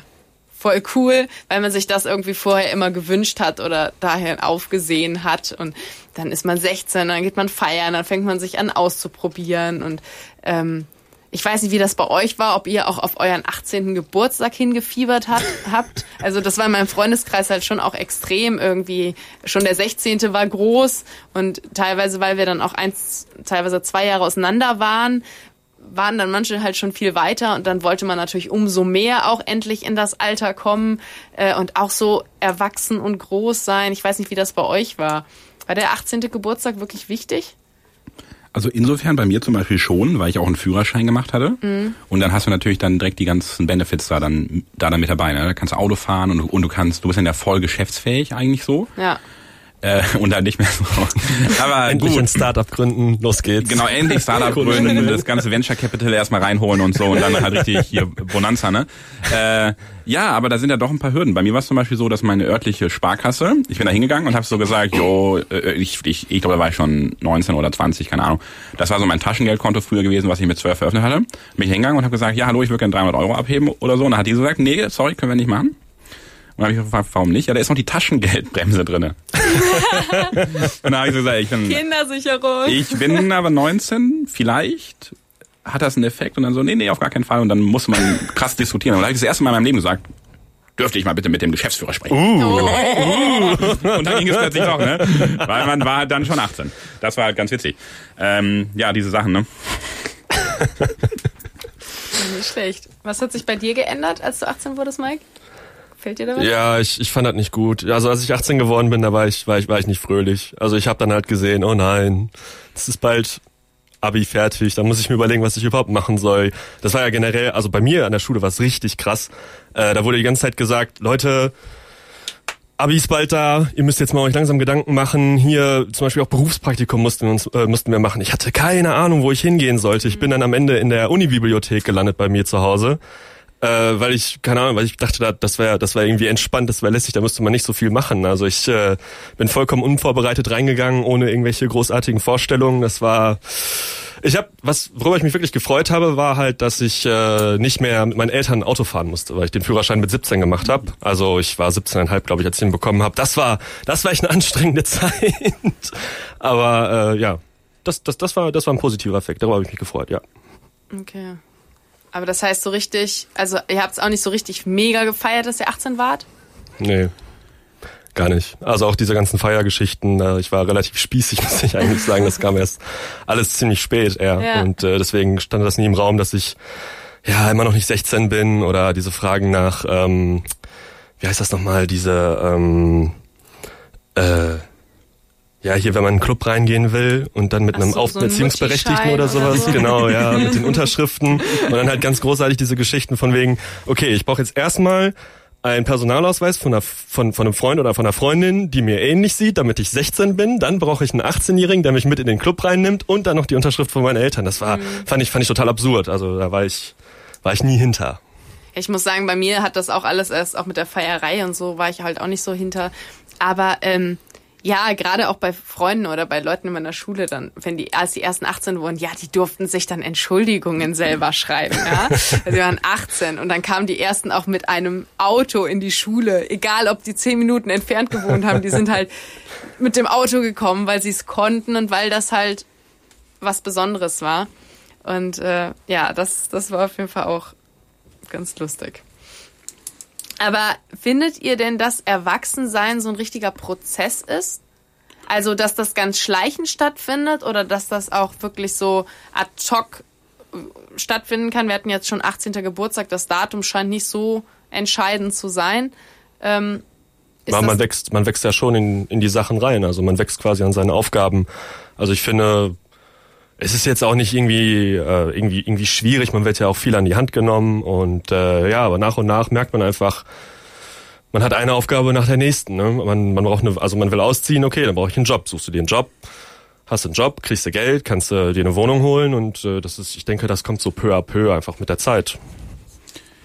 Speaker 2: voll cool, weil man sich das irgendwie vorher immer gewünscht hat oder daher aufgesehen hat. Und dann ist man 16, dann geht man feiern, dann fängt man sich an auszuprobieren. Und ähm, ich weiß nicht, wie das bei euch war, ob ihr auch auf euren 18. Geburtstag hingefiebert hat, habt. Also das war in meinem Freundeskreis halt schon auch extrem irgendwie. Schon der 16. war groß und teilweise, weil wir dann auch eins, teilweise zwei Jahre auseinander waren, waren dann manche halt schon viel weiter und dann wollte man natürlich umso mehr auch endlich in das Alter kommen äh, und auch so erwachsen und groß sein. Ich weiß nicht, wie das bei euch war. War der 18. Geburtstag wirklich wichtig?
Speaker 3: Also insofern bei mir zum Beispiel schon, weil ich auch einen Führerschein gemacht hatte. Mhm. Und dann hast du natürlich dann direkt die ganzen Benefits da dann, da dann mit dabei. Ne? Da kannst du Auto fahren und, und du kannst, du bist ja voll geschäftsfähig eigentlich so.
Speaker 2: Ja.
Speaker 3: Äh, und dann nicht mehr so. [LAUGHS]
Speaker 4: Aber endlich gut. ein Startup gründen, los geht's.
Speaker 3: Genau, endlich Startup gründen, das ganze Venture Capital erstmal reinholen und so und dann halt richtig hier Bonanza, ne? Äh, ja, aber da sind ja doch ein paar Hürden. Bei mir war es zum Beispiel so, dass meine örtliche Sparkasse, ich bin da hingegangen und habe so gesagt, jo, äh, ich, ich, ich glaube, da war ich schon 19 oder 20, keine Ahnung. Das war so mein Taschengeldkonto früher gewesen, was ich mit 12 eröffnet hatte. Bin ich hingegangen und habe gesagt, ja, hallo, ich würde gerne 300 Euro abheben oder so. Und dann hat die so gesagt, nee, sorry, können wir nicht machen. Und habe ich gefragt, warum nicht? Ja, da ist noch die Taschengeldbremse drinne. [LAUGHS] und dann habe ich so gesagt, ich bin,
Speaker 2: Kindersicherung.
Speaker 3: Ich bin aber 19, vielleicht hat das einen Effekt und dann so, nee, nee, auf gar keinen Fall. Und dann muss man krass diskutieren. Und dann habe ich das erste Mal in meinem Leben gesagt, dürfte ich mal bitte mit dem Geschäftsführer sprechen. Uh. uh. Und dann [LAUGHS] ging es plötzlich doch, ne? Weil man war dann schon 18. Das war halt ganz witzig. Ähm, ja, diese Sachen, ne? [LAUGHS]
Speaker 2: Nicht schlecht. Was hat sich bei dir geändert, als du 18 wurdest, Mike? Fällt dir da was?
Speaker 4: Ja, ich, ich fand das nicht gut. Also als ich 18 geworden bin, da war ich, war ich, war ich nicht fröhlich. Also ich habe dann halt gesehen, oh nein, es ist bald Abi fertig, dann muss ich mir überlegen, was ich überhaupt machen soll. Das war ja generell, also bei mir an der Schule war es richtig krass. Äh, da wurde die ganze Zeit gesagt, Leute, Abi ist bald da, ihr müsst jetzt mal euch langsam Gedanken machen. Hier zum Beispiel auch Berufspraktikum mussten wir, uns, äh, mussten wir machen. Ich hatte keine Ahnung, wo ich hingehen sollte. Ich bin dann am Ende in der Unibibliothek gelandet bei mir zu Hause äh, weil ich, keine Ahnung, weil ich dachte, das wäre das wäre irgendwie entspannt, das wäre lässig, da müsste man nicht so viel machen. Also ich äh, bin vollkommen unvorbereitet reingegangen, ohne irgendwelche großartigen Vorstellungen. Das war Ich habe, was worüber ich mich wirklich gefreut habe, war halt, dass ich äh, nicht mehr mit meinen Eltern Auto fahren musste, weil ich den Führerschein mit 17 gemacht habe. Also ich war 17,5, glaube ich, als ich ihn bekommen habe. Das war, das war echt eine anstrengende [LAUGHS] Zeit. Aber äh, ja, das, das, das war, das war ein positiver Effekt. Darüber habe ich mich gefreut. Ja.
Speaker 2: Okay. Aber das heißt so richtig, also ihr habt es auch nicht so richtig mega gefeiert, dass ihr 18 wart?
Speaker 4: Nee. Gar nicht. Also auch diese ganzen Feiergeschichten, äh, ich war relativ spießig, [LAUGHS] muss ich eigentlich sagen. Das kam erst alles ziemlich spät eher.
Speaker 2: Ja.
Speaker 4: Und äh, deswegen stand das nie im Raum, dass ich ja immer noch nicht 16 bin oder diese Fragen nach, ähm, wie heißt das nochmal, diese, ähm, äh, ja, hier, wenn man in einen Club reingehen will und dann mit
Speaker 2: Ach
Speaker 4: einem
Speaker 2: so,
Speaker 4: Auf
Speaker 2: so ein
Speaker 4: Beziehungsberechtigten oder
Speaker 2: Mutti-Schein oder
Speaker 4: sowas,
Speaker 2: so.
Speaker 4: genau, ja, [LAUGHS] mit den Unterschriften und dann halt ganz großartig diese Geschichten von wegen, okay, ich brauche jetzt erstmal einen Personalausweis von, einer, von, von einem Freund oder von einer Freundin, die mir ähnlich sieht, damit ich 16 bin. Dann brauche ich einen 18-Jährigen, der mich mit in den Club reinnimmt und dann noch die Unterschrift von meinen Eltern. Das war, fand ich, fand ich total absurd. Also da war ich, war ich nie hinter.
Speaker 2: Ich muss sagen, bei mir hat das auch alles erst, auch mit der Feierei und so, war ich halt auch nicht so hinter. Aber ähm, ja, gerade auch bei Freunden oder bei Leuten in meiner Schule dann, wenn die, als die ersten 18 wurden, ja, die durften sich dann Entschuldigungen selber [LAUGHS] schreiben, ja. Also die waren 18 und dann kamen die ersten auch mit einem Auto in die Schule, egal ob die 10 Minuten entfernt gewohnt haben, die sind halt mit dem Auto gekommen, weil sie es konnten und weil das halt was Besonderes war. Und äh, ja, das, das war auf jeden Fall auch ganz lustig. Aber findet ihr denn, dass Erwachsensein so ein richtiger Prozess ist? Also, dass das ganz schleichend stattfindet oder dass das auch wirklich so ad hoc äh, stattfinden kann? Wir hatten jetzt schon 18. Geburtstag, das Datum scheint nicht so entscheidend zu sein. Ähm,
Speaker 4: Aber man wächst, man wächst ja schon in, in die Sachen rein. Also man wächst quasi an seine Aufgaben. Also ich finde, es ist jetzt auch nicht irgendwie, äh, irgendwie, irgendwie schwierig. Man wird ja auch viel an die Hand genommen und äh, ja, aber nach und nach merkt man einfach, man hat eine Aufgabe nach der nächsten. Ne? Man, man braucht eine, also man will ausziehen, okay, dann brauche ich einen Job. Suchst du dir einen Job, hast einen Job, kriegst du Geld, kannst du dir eine Wohnung holen und äh, das ist, ich denke, das kommt so peu à peu einfach mit der Zeit.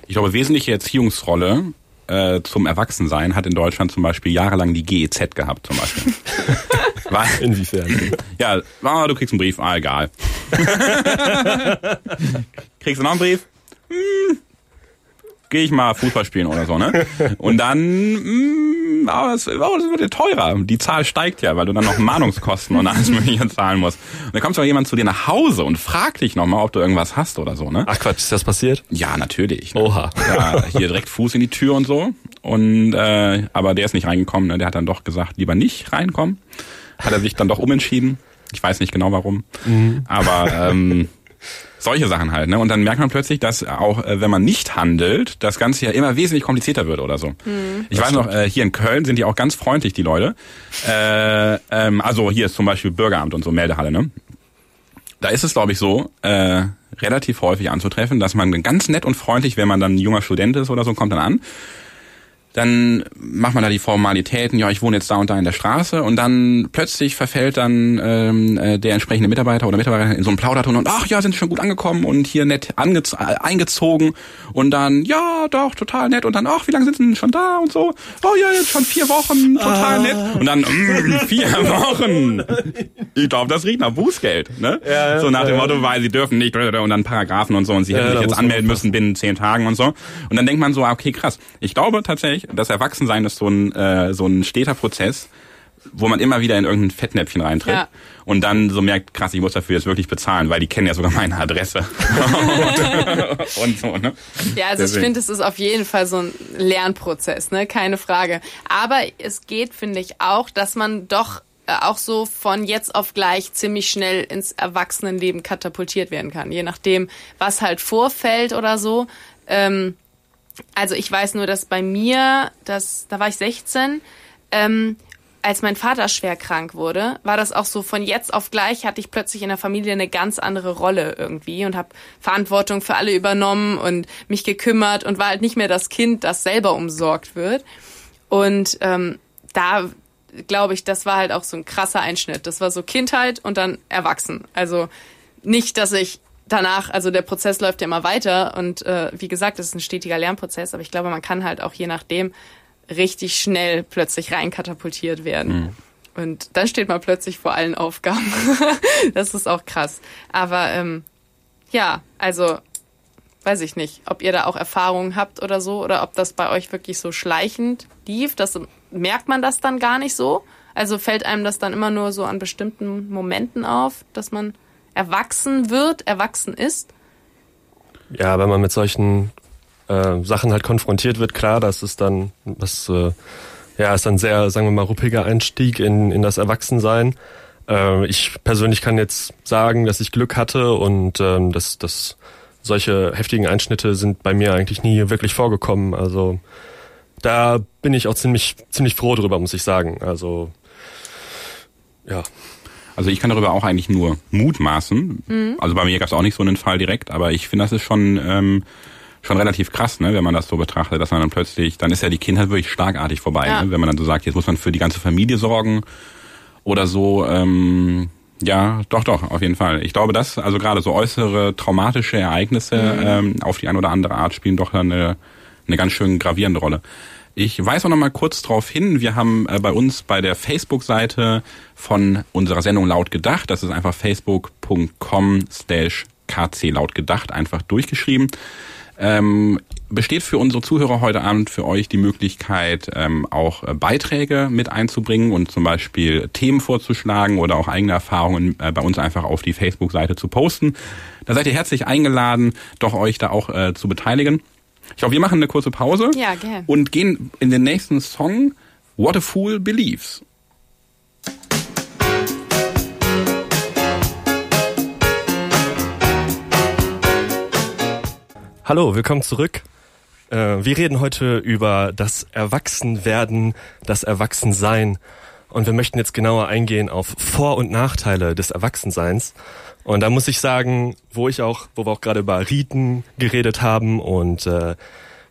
Speaker 3: Ich glaube, wesentliche Erziehungsrolle äh, zum Erwachsensein hat in Deutschland zum Beispiel jahrelang die GEZ gehabt, zum Beispiel. [LAUGHS] Weil, [LAUGHS]
Speaker 4: Inwiefern?
Speaker 3: ja, ah, du kriegst einen Brief, ah, egal. [LAUGHS] kriegst du noch einen Brief? Hm, Gehe ich mal Fußball spielen oder so, ne? Und dann, hm, aber es, oh, das wird ja teurer. Die Zahl steigt ja, weil du dann noch Mahnungskosten und alles mögliche zahlen musst. Und dann kommt aber jemand zu dir nach Hause und fragt dich nochmal, ob du irgendwas hast oder so, ne?
Speaker 4: Ach Quatsch, ist das passiert?
Speaker 3: Ja, natürlich. Ne?
Speaker 4: Oha.
Speaker 3: Ja, hier direkt Fuß in die Tür und so. Und äh, aber der ist nicht reingekommen. Ne? Der hat dann doch gesagt, lieber nicht reinkommen. Hat er sich dann doch umentschieden. Ich weiß nicht genau warum. Aber ähm, solche Sachen halt. Ne? Und dann merkt man plötzlich, dass auch äh, wenn man nicht handelt, das Ganze ja immer wesentlich komplizierter wird oder so. Ich weiß noch, äh, hier in Köln sind die auch ganz freundlich, die Leute. Äh, ähm, also hier ist zum Beispiel Bürgeramt und so Meldehalle. Ne? Da ist es, glaube ich, so, äh, relativ häufig anzutreffen, dass man ganz nett und freundlich, wenn man dann ein junger Student ist oder so, kommt dann an. Dann macht man da die Formalitäten, ja, ich wohne jetzt da und da in der Straße und dann plötzlich verfällt dann ähm, äh, der entsprechende Mitarbeiter oder Mitarbeiterin in so einen Plauderton und ach ja, sind schon gut angekommen und hier nett äh, eingezogen und dann, ja, doch, total nett und dann, ach, wie lange sind Sie denn schon da und so? Oh ja, jetzt schon vier Wochen, total nett. Und dann, mm, [LAUGHS] vier Wochen. Ich glaube, das riecht nach Bußgeld, ne?
Speaker 4: Ja,
Speaker 3: so nach dem. Motto, weil sie dürfen nicht und dann Paragraphen und so und sie hätten
Speaker 4: Ja,
Speaker 3: sich jetzt anmelden müssen binnen zehn Tagen und so. Und dann denkt man so, ah, okay, krass. Ich glaube tatsächlich, das Erwachsensein ist so ein, äh, so ein steter Prozess, wo man immer wieder in irgendein Fettnäpfchen reintritt
Speaker 2: Ja.
Speaker 3: und dann so merkt, krass, ich muss dafür jetzt wirklich bezahlen, weil die kennen ja sogar meine Adresse. [LAUGHS] und so, ne?
Speaker 2: Ja, also ich
Speaker 3: Deswegen.
Speaker 2: finde, es ist auf jeden Fall so ein Lernprozess, ne, keine Frage. Aber es geht, finde ich, auch, dass man doch äh, auch so von jetzt auf gleich ziemlich schnell ins Erwachsenenleben katapultiert werden kann, je nachdem, was halt vorfällt oder so. Ähm, also ich weiß nur, dass bei mir, das, da war ich 16, ähm, als mein Vater schwer krank wurde, war das auch so von jetzt auf gleich hatte ich plötzlich in der Familie eine ganz andere Rolle irgendwie und habe Verantwortung für alle übernommen und mich gekümmert und war halt nicht mehr das Kind, das selber umsorgt wird. Und ähm, da glaube ich, das war halt auch so ein krasser Einschnitt. Das war so Kindheit und dann Erwachsen. Also nicht, dass ich danach, also der Prozess läuft ja immer weiter und äh, wie gesagt, es ist ein stetiger Lernprozess, aber ich glaube, man kann halt auch je nachdem richtig schnell plötzlich reinkatapultiert werden. Und dann steht man plötzlich vor allen Aufgaben. [LAUGHS] das ist auch krass. Aber ähm, ja, also weiß ich nicht, ob ihr da auch Erfahrungen habt oder so, oder ob das bei euch wirklich so schleichend lief. Das merkt man das dann gar nicht so. Also fällt einem das dann immer nur so an bestimmten Momenten auf, dass man erwachsen wird, erwachsen ist.
Speaker 4: Ja, wenn man mit solchen äh, Sachen halt konfrontiert wird, klar, das ist dann was, äh, ja, ist dann sehr, sagen wir mal, ruppiger Einstieg in, in das Erwachsensein. Äh, ich persönlich kann jetzt sagen, dass ich Glück hatte und ähm, dass, dass solche heftigen Einschnitte sind bei mir eigentlich nie wirklich vorgekommen. Also da bin ich auch ziemlich, ziemlich froh drüber, muss ich sagen. Also ja.
Speaker 3: Also ich kann darüber auch eigentlich nur mutmaßen. Mhm. Also bei mir gab es auch nicht so einen Fall direkt, aber ich finde, das ist schon ähm, schon relativ krass, ne, wenn man das so betrachtet, dass man dann plötzlich, dann ist ja die Kindheit wirklich schlagartig vorbei, ja. ne, wenn man dann so sagt, jetzt muss man für die ganze Familie sorgen oder so. Ähm, ja, doch, doch, auf jeden Fall. Ich glaube, dass also gerade so äußere traumatische Ereignisse mhm. ähm, auf die eine oder andere Art spielen doch eine, eine ganz schön gravierende Rolle. Ich weise auch noch mal kurz darauf hin, wir haben äh, bei uns bei der Facebook-Seite von unserer Sendung laut gedacht, das ist einfach facebook.com slash kc laut gedacht, einfach durchgeschrieben. Ähm, besteht für unsere Zuhörer heute Abend für euch die Möglichkeit, ähm, auch äh, Beiträge mit einzubringen und zum Beispiel Themen vorzuschlagen oder auch eigene Erfahrungen äh, bei uns einfach auf die Facebook-Seite zu posten. Da seid ihr herzlich eingeladen, doch euch da auch äh, zu beteiligen. Ich glaube, wir machen eine kurze Pause
Speaker 2: ja, gern.
Speaker 3: und gehen in den nächsten Song What a Fool Believes.
Speaker 4: Hallo, willkommen zurück. Äh, wir reden heute über das Erwachsenwerden, das Erwachsensein. Und wir möchten jetzt genauer eingehen auf Vor- und Nachteile des Erwachsenseins. Und da muss ich sagen, wo ich auch, wo wir auch gerade über Riten geredet haben und äh,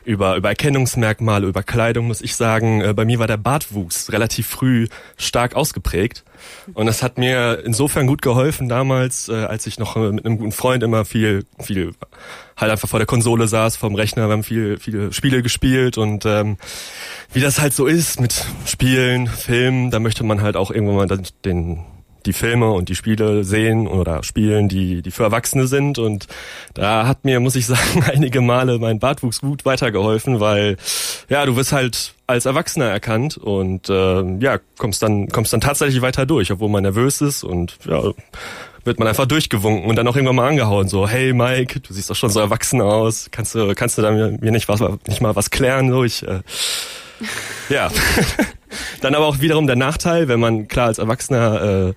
Speaker 4: über, über Erkennungsmerkmale, über Kleidung, muss ich sagen, äh, bei mir war der Bartwuchs relativ früh stark ausgeprägt. Und das hat mir insofern gut geholfen damals, äh, als ich noch äh, mit einem guten Freund immer viel, viel halt einfach vor der Konsole saß, vom Rechner, wir haben viel, viele Spiele gespielt und ähm, wie das halt so ist mit Spielen, Filmen, da möchte man halt auch irgendwann mal den die Filme und die Spiele sehen oder spielen, die, die für Erwachsene sind. Und da hat mir, muss ich sagen, [LAUGHS] einige Male mein Bartwuchs gut weitergeholfen, weil ja, du wirst halt als Erwachsener erkannt und äh, ja, kommst dann, kommst dann tatsächlich weiter durch, obwohl man nervös ist und ja, wird man einfach durchgewunken und dann auch irgendwann mal angehauen, so, hey Mike, du siehst doch schon so erwachsen aus, kannst du, kannst du da mir, mir nicht was, nicht mal was klären, so, ich, äh, ja. [LAUGHS] Dann aber auch wiederum der Nachteil, wenn man klar als Erwachsener äh,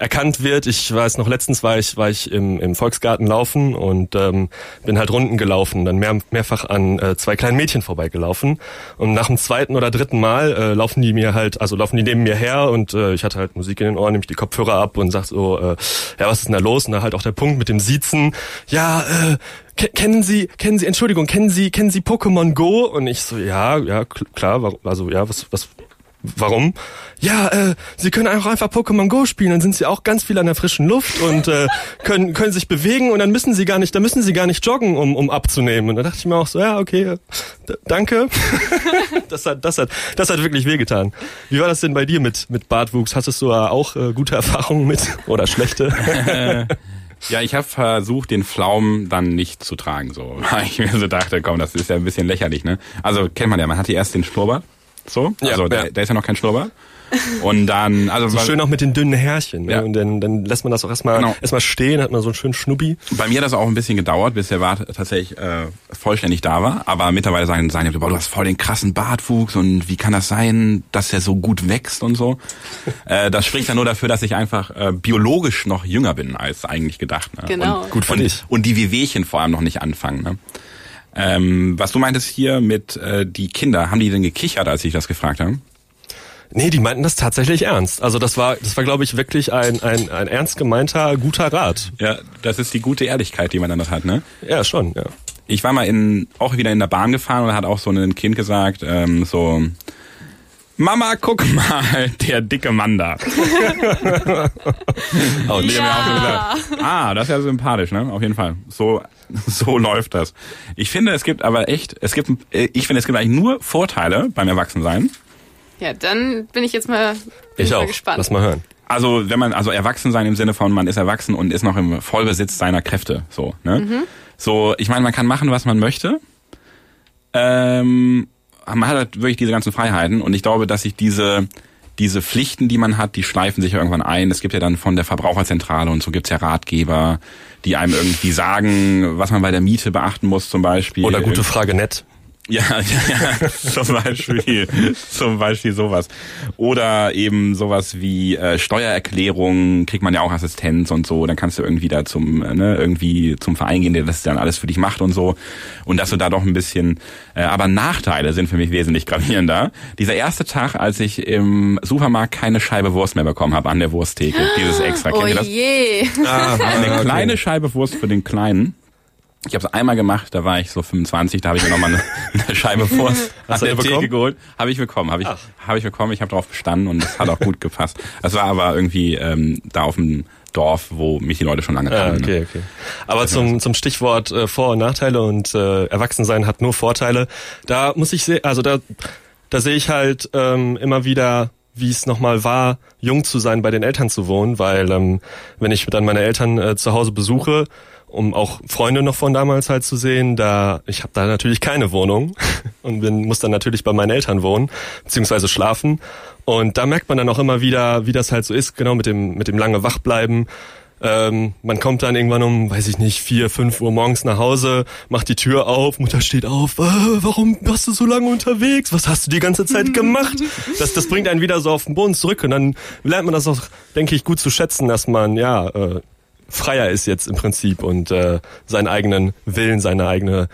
Speaker 4: erkannt wird. Ich weiß noch, letztens war ich, war ich im, im Volksgarten laufen und ähm, bin halt Runden gelaufen, dann mehr, mehrfach an äh, zwei kleinen Mädchen vorbeigelaufen. Und nach dem zweiten oder dritten Mal äh, laufen die mir halt, also laufen die neben mir her und äh, ich hatte halt Musik in den Ohren, nehme ich die Kopfhörer ab und sag so, äh, ja, was ist denn da los? Und da halt auch der Punkt mit dem Siezen, ja, äh, kennen Sie, kennen Sie, Entschuldigung, kennen Sie, kennen Sie Pokémon Go? Und ich so, ja, ja, klar, also ja, was, was, Warum? Ja, äh, sie können auch einfach Pokémon Go spielen, dann sind sie auch ganz viel an der frischen Luft und äh, [LAUGHS] können können sich bewegen und dann müssen sie gar nicht, da müssen sie gar nicht joggen, um um abzunehmen. Und da dachte ich mir auch so, ja, okay, danke. [LAUGHS] das hat das hat das hat wirklich wehgetan. Wie war das denn bei dir mit mit Bartwuchs? Hattest du auch äh, gute Erfahrungen mit [LAUGHS] oder schlechte?
Speaker 3: Ja, ich habe versucht, den Pflaumen dann nicht zu tragen, so. Weil ich mir so dachte, komm, das ist ja ein bisschen lächerlich, ne? Also kennt man ja, man hat hier erst den Schnurrbart so. Ja, also der, ja. der ist ja noch kein Schnurrbart. Und dann, [LAUGHS] also
Speaker 4: so schön auch mit den dünnen Härchen. Ne? Ja. Und dann, dann lässt man das auch erstmal genau. erstmal stehen, hat man so einen schönen Schnuppi.
Speaker 3: Bei mir hat das auch ein bisschen gedauert, bis der Bart tatsächlich äh, vollständig da war. Aber mittlerweile sagen, sagen die, boah, du hast voll den krassen Bartwuchs und wie kann das sein, dass der so gut wächst und so. [LAUGHS] äh, das spricht ja nur dafür, dass ich einfach äh, biologisch noch jünger bin als eigentlich gedacht. Ne?
Speaker 2: Genau.
Speaker 3: Und, gut für und, dich. Und die Wehwehchen vor allem noch nicht anfangen. Ne? Ähm, was du meintest hier mit äh, die Kinder, haben die denn gekichert, als ich das gefragt habe?
Speaker 4: Nee, die meinten das tatsächlich ernst. Also das war, das war, glaube ich, wirklich ein, ein, ein ernst gemeinter, guter Rat.
Speaker 3: Ja, das ist die gute Ehrlichkeit, die man dann hat, ne?
Speaker 4: Ja, schon, ja.
Speaker 3: Ich war mal in, auch wieder in der Bahn gefahren und hat auch so ein Kind gesagt, ähm, so, Mama, guck mal, [LAUGHS] der dicke Mann da. [LAUGHS] oh, ja. ah, das ist ja sympathisch, ne? Auf jeden Fall. So, [LAUGHS] so läuft das. Ich finde, es gibt aber echt, es gibt, ich finde, es gibt eigentlich nur Vorteile beim Erwachsensein.
Speaker 2: Ja, dann bin ich jetzt mal, bin
Speaker 4: Ich
Speaker 2: mal
Speaker 4: auch.
Speaker 2: gespannt.
Speaker 4: Lass mal hören.
Speaker 3: Also wenn man, also erwachsen sein im Sinne von, man ist erwachsen und ist noch im Vollbesitz seiner Kräfte. So, ne? So, ich meine, man kann machen, was man möchte. Ähm, man hat halt wirklich diese ganzen Freiheiten und ich glaube, dass sich diese diese Pflichten, die man hat, die schleifen sich irgendwann ein. Es gibt ja dann von der Verbraucherzentrale und so gibt's ja Ratgeber, die einem irgendwie sagen, was man bei der Miete beachten muss zum Beispiel.
Speaker 4: Oder gute Frage nett. [LAUGHS]
Speaker 3: Ja, ja, ja zum Beispiel, zum Beispiel sowas. Oder eben sowas wie äh, Steuererklärung, kriegt man ja auch Assistenz und so. Dann kannst du irgendwie da zum, äh, ne, irgendwie zum Verein gehen, der das dann alles für dich macht und so. Und dass du da doch ein bisschen, äh, aber Nachteile sind für mich wesentlich gravierender. Dieser erste Tag, als ich im Supermarkt keine Scheibe Wurst mehr bekommen habe an der Wursttheke, dieses extra,
Speaker 2: oh
Speaker 3: kennt ihr das?
Speaker 2: je.
Speaker 4: Ah,
Speaker 3: Eine
Speaker 4: okay.
Speaker 3: kleine Scheibe Wurst für den Kleinen. Ich habe es einmal gemacht, da war ich so 25, da habe ich mir nochmal eine, [LAUGHS] eine Scheibe Wurst an der? Theke geholt. Habe ich bekommen, habe ich, habe ich bekommen. Ich habe darauf bestanden und es hat auch gut gepasst. Das war aber irgendwie ähm, da auf dem Dorf, wo mich die Leute schon lange
Speaker 4: Ja,
Speaker 3: kannten. ne?
Speaker 4: okay, okay. Aber zum, zum Stichwort äh, Vor- und Nachteile und äh, Erwachsensein hat nur Vorteile. Da muss ich sehen, also da, da sehe ich halt ähm, immer wieder, wie es nochmal war, jung zu sein, bei den Eltern zu wohnen, weil ähm, wenn ich dann meine Eltern äh, zu Hause besuche, um auch Freunde noch von damals halt zu sehen, da ich habe da natürlich keine Wohnung [LAUGHS] und bin muss dann natürlich bei meinen Eltern wohnen beziehungsweise schlafen und da merkt man dann auch immer wieder, wie das halt so ist, genau mit dem mit dem lange Wachbleiben. Ähm, man kommt dann irgendwann um, weiß ich nicht, vier, fünf Uhr morgens nach Hause, macht die Tür auf, Mutter steht auf, äh, warum warst du so lange unterwegs? Was hast du die ganze Zeit [LAUGHS] gemacht? Das, das bringt einen wieder so auf den Boden zurück und dann lernt man das auch, denke ich, gut zu schätzen, dass man ja äh, freier ist jetzt im Prinzip und äh, seinen eigenen Willen, seine eigene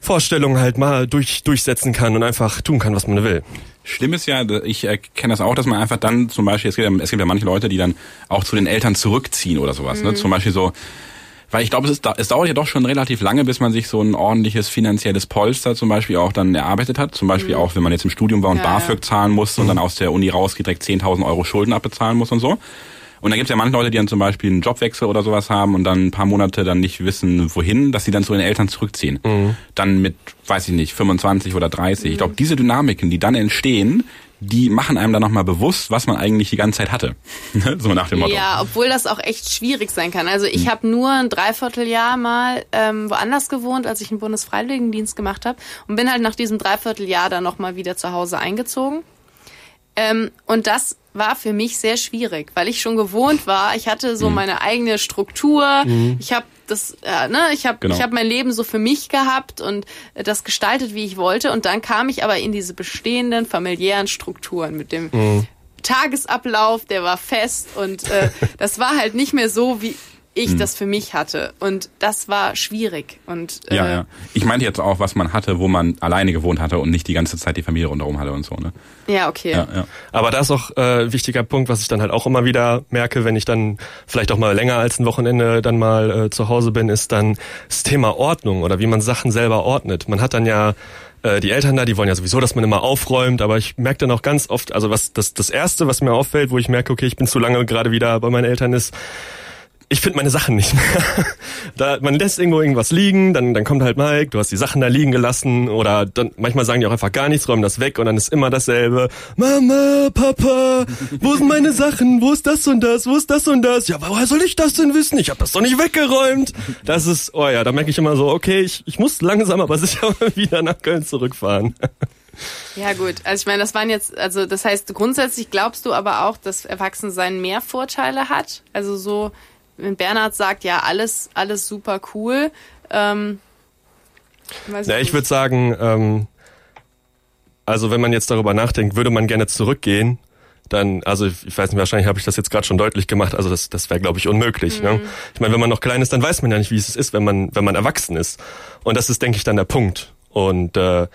Speaker 4: Vorstellung halt mal durch, durchsetzen kann und einfach tun kann, was man will.
Speaker 3: Schlimm ist ja, ich äh, kenne das auch, dass man einfach dann zum Beispiel, es gibt, ja, es gibt ja manche Leute, die dann auch zu den Eltern zurückziehen oder sowas. Ne? Zum Beispiel so, weil ich glaube, es, ist, es dauert ja doch schon relativ lange, bis man sich so ein ordentliches finanzielles Polster zum Beispiel auch dann erarbeitet hat. Zum Beispiel auch, wenn man jetzt im Studium war und
Speaker 2: Ja, ja.
Speaker 3: BAföG zahlen muss und dann aus der Uni rausgeht, direkt 10.000 Euro Schulden abbezahlen muss und so. Und dann gibt es ja manche Leute, die dann zum Beispiel einen Jobwechsel oder sowas haben und dann ein paar Monate dann nicht wissen, wohin, dass sie dann zu den Eltern zurückziehen. Dann mit, weiß ich nicht, 25 oder 30. Ich glaube, diese Dynamiken, die dann entstehen, die machen einem dann nochmal bewusst, was man eigentlich die ganze Zeit hatte. [LAUGHS] so nach dem Motto.
Speaker 2: Ja, obwohl das auch echt schwierig sein kann. Also ich habe nur ein Dreivierteljahr mal ähm, woanders gewohnt, als ich einen Bundesfreiwilligendienst gemacht habe und bin halt nach diesem Dreivierteljahr dann nochmal wieder zu Hause eingezogen. Ähm, und das war für mich sehr schwierig, weil ich schon gewohnt war. Ich hatte
Speaker 3: Mhm.
Speaker 2: so meine eigene Struktur. Ich habe das, äh, ne, ich habe
Speaker 3: Genau.
Speaker 2: ich habe mein Leben so für mich gehabt und äh, das gestaltet, wie ich wollte. Und dann kam ich aber in diese bestehenden familiären Strukturen mit dem Tagesablauf, der war fest und äh, das war halt nicht mehr so, wie ich das für mich hatte. Und das war schwierig. Und äh,
Speaker 3: Ja, ja. Ich meinte jetzt auch, was man hatte, wo man alleine gewohnt hatte und nicht die ganze Zeit die Familie rundherum hatte und so, ne?
Speaker 2: ja, okay.
Speaker 3: Ja, ja.
Speaker 4: Aber da ist auch äh, ein wichtiger Punkt, was ich dann halt auch immer wieder merke, wenn ich dann vielleicht auch mal länger als ein Wochenende dann mal äh, zu Hause bin, ist dann das Thema Ordnung oder wie man Sachen selber ordnet. Man hat dann ja äh, die Eltern da, die wollen ja sowieso, dass man immer aufräumt, aber ich merke dann auch ganz oft, also was das das erste, was mir auffällt, wo ich merke, okay, ich bin zu lange gerade wieder bei meinen Eltern ist, ich finde meine Sachen nicht mehr. [LAUGHS] da, man lässt irgendwo irgendwas liegen, dann, dann kommt halt Mike, du hast die Sachen da liegen gelassen oder dann manchmal sagen die auch einfach gar nichts, räumen das weg und dann ist immer dasselbe. Mama, Papa, wo sind meine Sachen? Wo ist das und das? Wo ist das und das? Ja, woher soll ich das denn wissen? Ich habe das doch nicht weggeräumt. Das ist, oh ja, da merke ich immer so, okay, ich, ich muss langsam aber [LAUGHS] sicher wieder nach Köln zurückfahren.
Speaker 2: Ja gut, also ich meine, das waren jetzt, also das heißt, grundsätzlich glaubst du aber auch, dass Erwachsensein mehr Vorteile hat? Also so, wenn Bernhard sagt, ja, alles, alles super cool, ähm, weiß
Speaker 4: Ja, ich
Speaker 2: nicht.
Speaker 4: würde sagen, ähm, also wenn man jetzt darüber nachdenkt, würde man gerne zurückgehen, dann, also ich ich weiß nicht, wahrscheinlich habe ich das jetzt gerade schon deutlich gemacht, also das, das wäre, glaube ich, unmöglich. Ne? Ich meine, wenn man noch klein ist, dann weiß man ja nicht, wie es ist, wenn man, wenn man erwachsen ist. Und das ist, denke ich, dann der Punkt. Und äh,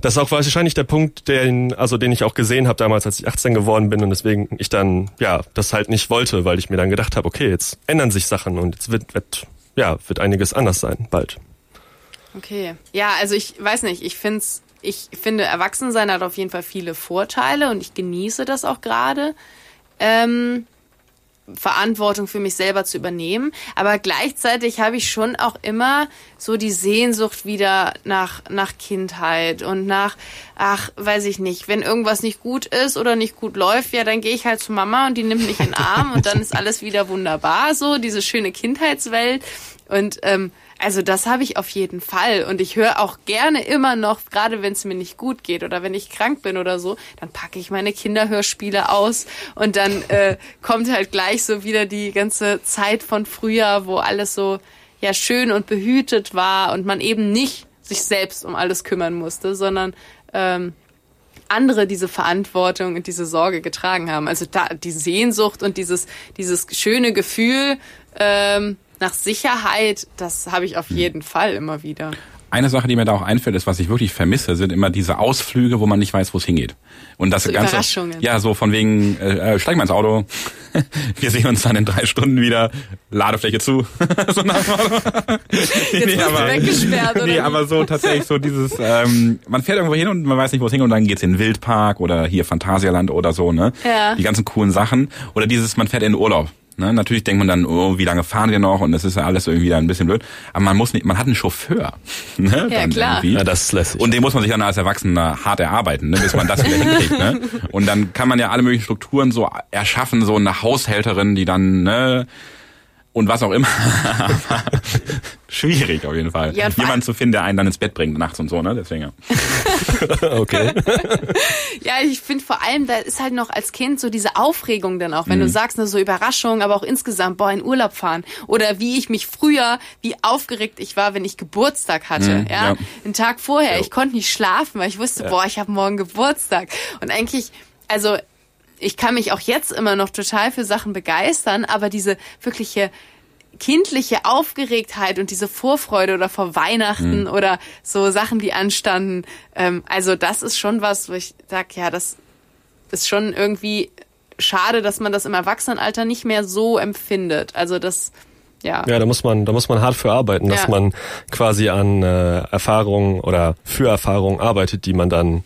Speaker 4: das ist auch wahrscheinlich der Punkt, den, also den ich auch gesehen habe damals, als ich 18 geworden bin und deswegen ich dann, ja, das halt nicht wollte, weil ich mir dann gedacht habe, okay, jetzt ändern sich Sachen und jetzt wird, wird, ja, wird einiges anders sein, bald.
Speaker 2: Okay. Ja, also ich weiß nicht, ich find's, ich finde, Erwachsensein hat auf jeden Fall viele Vorteile und ich genieße das auch gerade. Ähm, Verantwortung für mich selber zu übernehmen. Aber gleichzeitig habe ich schon auch immer so die Sehnsucht wieder nach, nach Kindheit und nach, ach, weiß ich nicht, wenn irgendwas nicht gut ist oder nicht gut läuft, ja, dann gehe ich halt zu Mama und die nimmt mich in den Arm und dann ist alles wieder wunderbar, so, diese schöne Kindheitswelt. Und ähm, also das habe ich auf jeden Fall. Und ich höre auch gerne immer noch, gerade wenn es mir nicht gut geht oder wenn ich krank bin oder so, dann packe ich meine Kinderhörspiele aus und dann äh, [LAUGHS] kommt halt gleich so wieder die ganze Zeit von früher, wo alles so ja schön und behütet war und man eben nicht sich selbst um alles kümmern musste, sondern ähm, andere diese Verantwortung und diese Sorge getragen haben. Also da die Sehnsucht und dieses dieses schöne Gefühl ähm, nach Sicherheit, das habe ich auf jeden Fall immer wieder.
Speaker 3: Eine Sache, die mir da auch einfällt, ist, was ich wirklich vermisse, sind immer diese Ausflüge, wo man nicht weiß, wo es hingeht. Und das
Speaker 2: So
Speaker 3: ganze,
Speaker 2: Überraschungen.
Speaker 3: ja, so von wegen, äh, äh, steig mal ins Auto, [LAUGHS] wir sehen uns dann in drei Stunden wieder, Ladefläche zu. [LAUGHS] so nach.
Speaker 2: Jetzt wirst du weggesperrt, oder
Speaker 3: nee, aber so tatsächlich so dieses, ähm, man fährt irgendwo hin und man weiß nicht, wo es hingeht und dann geht's in den Wildpark oder hier Phantasialand oder so, ne?
Speaker 2: Ja.
Speaker 3: Die ganzen coolen Sachen. Oder dieses, man fährt in den Urlaub. Ne, natürlich denkt man dann, oh, wie lange fahren wir noch? Und das ist ja alles irgendwie dann ein bisschen blöd. Aber man muss nicht, man hat einen Chauffeur. [LAUGHS] Ne,
Speaker 2: Ja,
Speaker 3: dann
Speaker 2: klar.
Speaker 3: irgendwie.
Speaker 4: Ja, das ist lässig.
Speaker 3: Und den muss man sich dann als Erwachsener hart erarbeiten, ne, bis man das wieder hinkriegt. Ne? Und dann kann man ja alle möglichen Strukturen so erschaffen, so eine Haushälterin, die dann, ne, und was auch immer. [LAUGHS] Schwierig auf jeden Fall.
Speaker 2: Ja,
Speaker 3: Jemand zu finden, der einen dann ins Bett bringt nachts und so, ne? Deswegen. Ja. [LAUGHS]
Speaker 4: okay. [LAUGHS]
Speaker 2: Ja, ich finde vor allem, da ist halt noch als Kind so diese Aufregung dann auch, wenn
Speaker 3: Mhm.
Speaker 2: du sagst, ne, so Überraschung, aber auch insgesamt, boah, in Urlaub fahren. Oder wie ich mich früher, wie aufgeregt ich war, wenn ich Geburtstag hatte.
Speaker 3: Mhm,
Speaker 2: ja?
Speaker 3: ja.
Speaker 2: einen Tag vorher.
Speaker 3: Ja.
Speaker 2: Ich konnte nicht schlafen, weil ich wusste, boah, ich habe morgen Geburtstag. Und eigentlich, also ich kann mich auch jetzt immer noch total für Sachen begeistern, aber diese wirkliche kindliche Aufgeregtheit und diese Vorfreude oder vor Weihnachten oder so Sachen, die anstanden, ähm, also das ist schon was, wo ich sag, ja, das ist schon irgendwie schade, dass man das im Erwachsenenalter nicht mehr so empfindet. Also das, ja.
Speaker 4: Ja, da muss man, da muss man hart für arbeiten, dass
Speaker 2: Ja.
Speaker 4: man quasi an äh, Erfahrungen oder für Erfahrungen arbeitet, die man dann,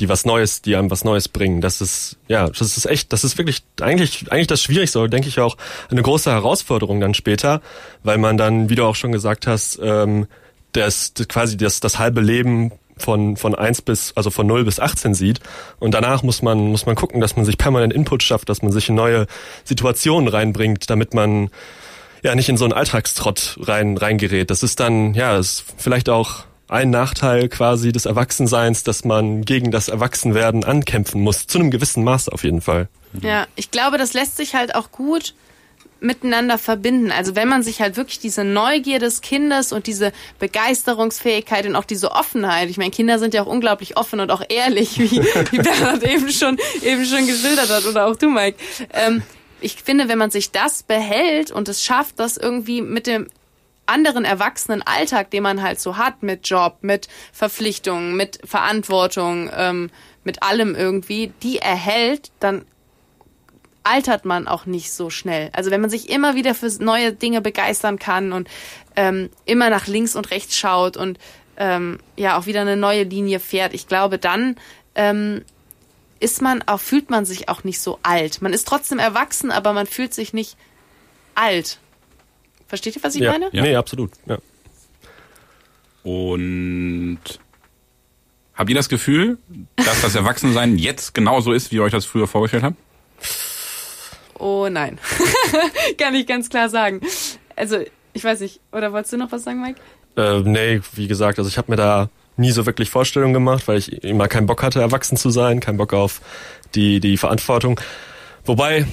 Speaker 4: die was Neues, die einem was Neues bringen. Das ist, ja, das ist echt, das ist wirklich eigentlich, eigentlich das Schwierigste, denke ich auch, eine große Herausforderung dann später, weil man dann, wie du auch schon gesagt hast, ähm, das, das quasi das, das halbe Leben von, von eins bis, also von 0 bis 18 sieht. Und danach muss man, muss man gucken, dass man sich permanent Input schafft, dass man sich in neue Situationen reinbringt, damit man ja nicht in so einen Alltagstrott rein reingerät. Das ist dann ja ist vielleicht auch ein Nachteil quasi des Erwachsenseins, dass man gegen das Erwachsenwerden ankämpfen muss, zu einem gewissen Maß auf jeden Fall.
Speaker 2: Ja, ich glaube, das lässt sich halt auch gut miteinander verbinden. Also wenn man sich halt wirklich diese Neugier des Kindes und diese Begeisterungsfähigkeit und auch diese Offenheit, ich meine, Kinder sind ja auch unglaublich offen und auch ehrlich, wie, wie [LAUGHS] Bernhard eben schon, eben schon geschildert hat oder auch du, Mike. Ähm, ich finde, wenn man sich das behält und es schafft, das irgendwie mit dem anderen erwachsenen Alltag, den man halt so hat, mit Job, mit Verpflichtungen, mit Verantwortung, ähm, mit allem irgendwie, die erhält, dann altert man auch nicht so schnell. Also wenn man sich immer wieder für neue Dinge begeistern kann und ähm, immer nach links und rechts schaut und ähm, ja auch wieder eine neue Linie fährt, ich glaube, dann ähm, ist man auch, fühlt man sich auch nicht so alt. Man ist trotzdem erwachsen, aber man fühlt sich nicht alt. Versteht ihr, was ich
Speaker 4: ja.
Speaker 2: meine?
Speaker 3: Ja.
Speaker 4: Nee, absolut. Ja.
Speaker 3: Und habt ihr das Gefühl, dass das Erwachsensein jetzt genauso ist, wie ihr euch das früher vorgestellt habt?
Speaker 2: Oh nein. [LAUGHS] Kann ich ganz klar sagen. Also, ich weiß nicht. Oder wolltest du noch was sagen, Mike?
Speaker 4: Äh, nee, wie gesagt, also ich habe mir da nie so wirklich Vorstellungen gemacht, weil ich immer keinen Bock hatte, erwachsen zu sein, keinen Bock auf die, die Verantwortung. Wobei,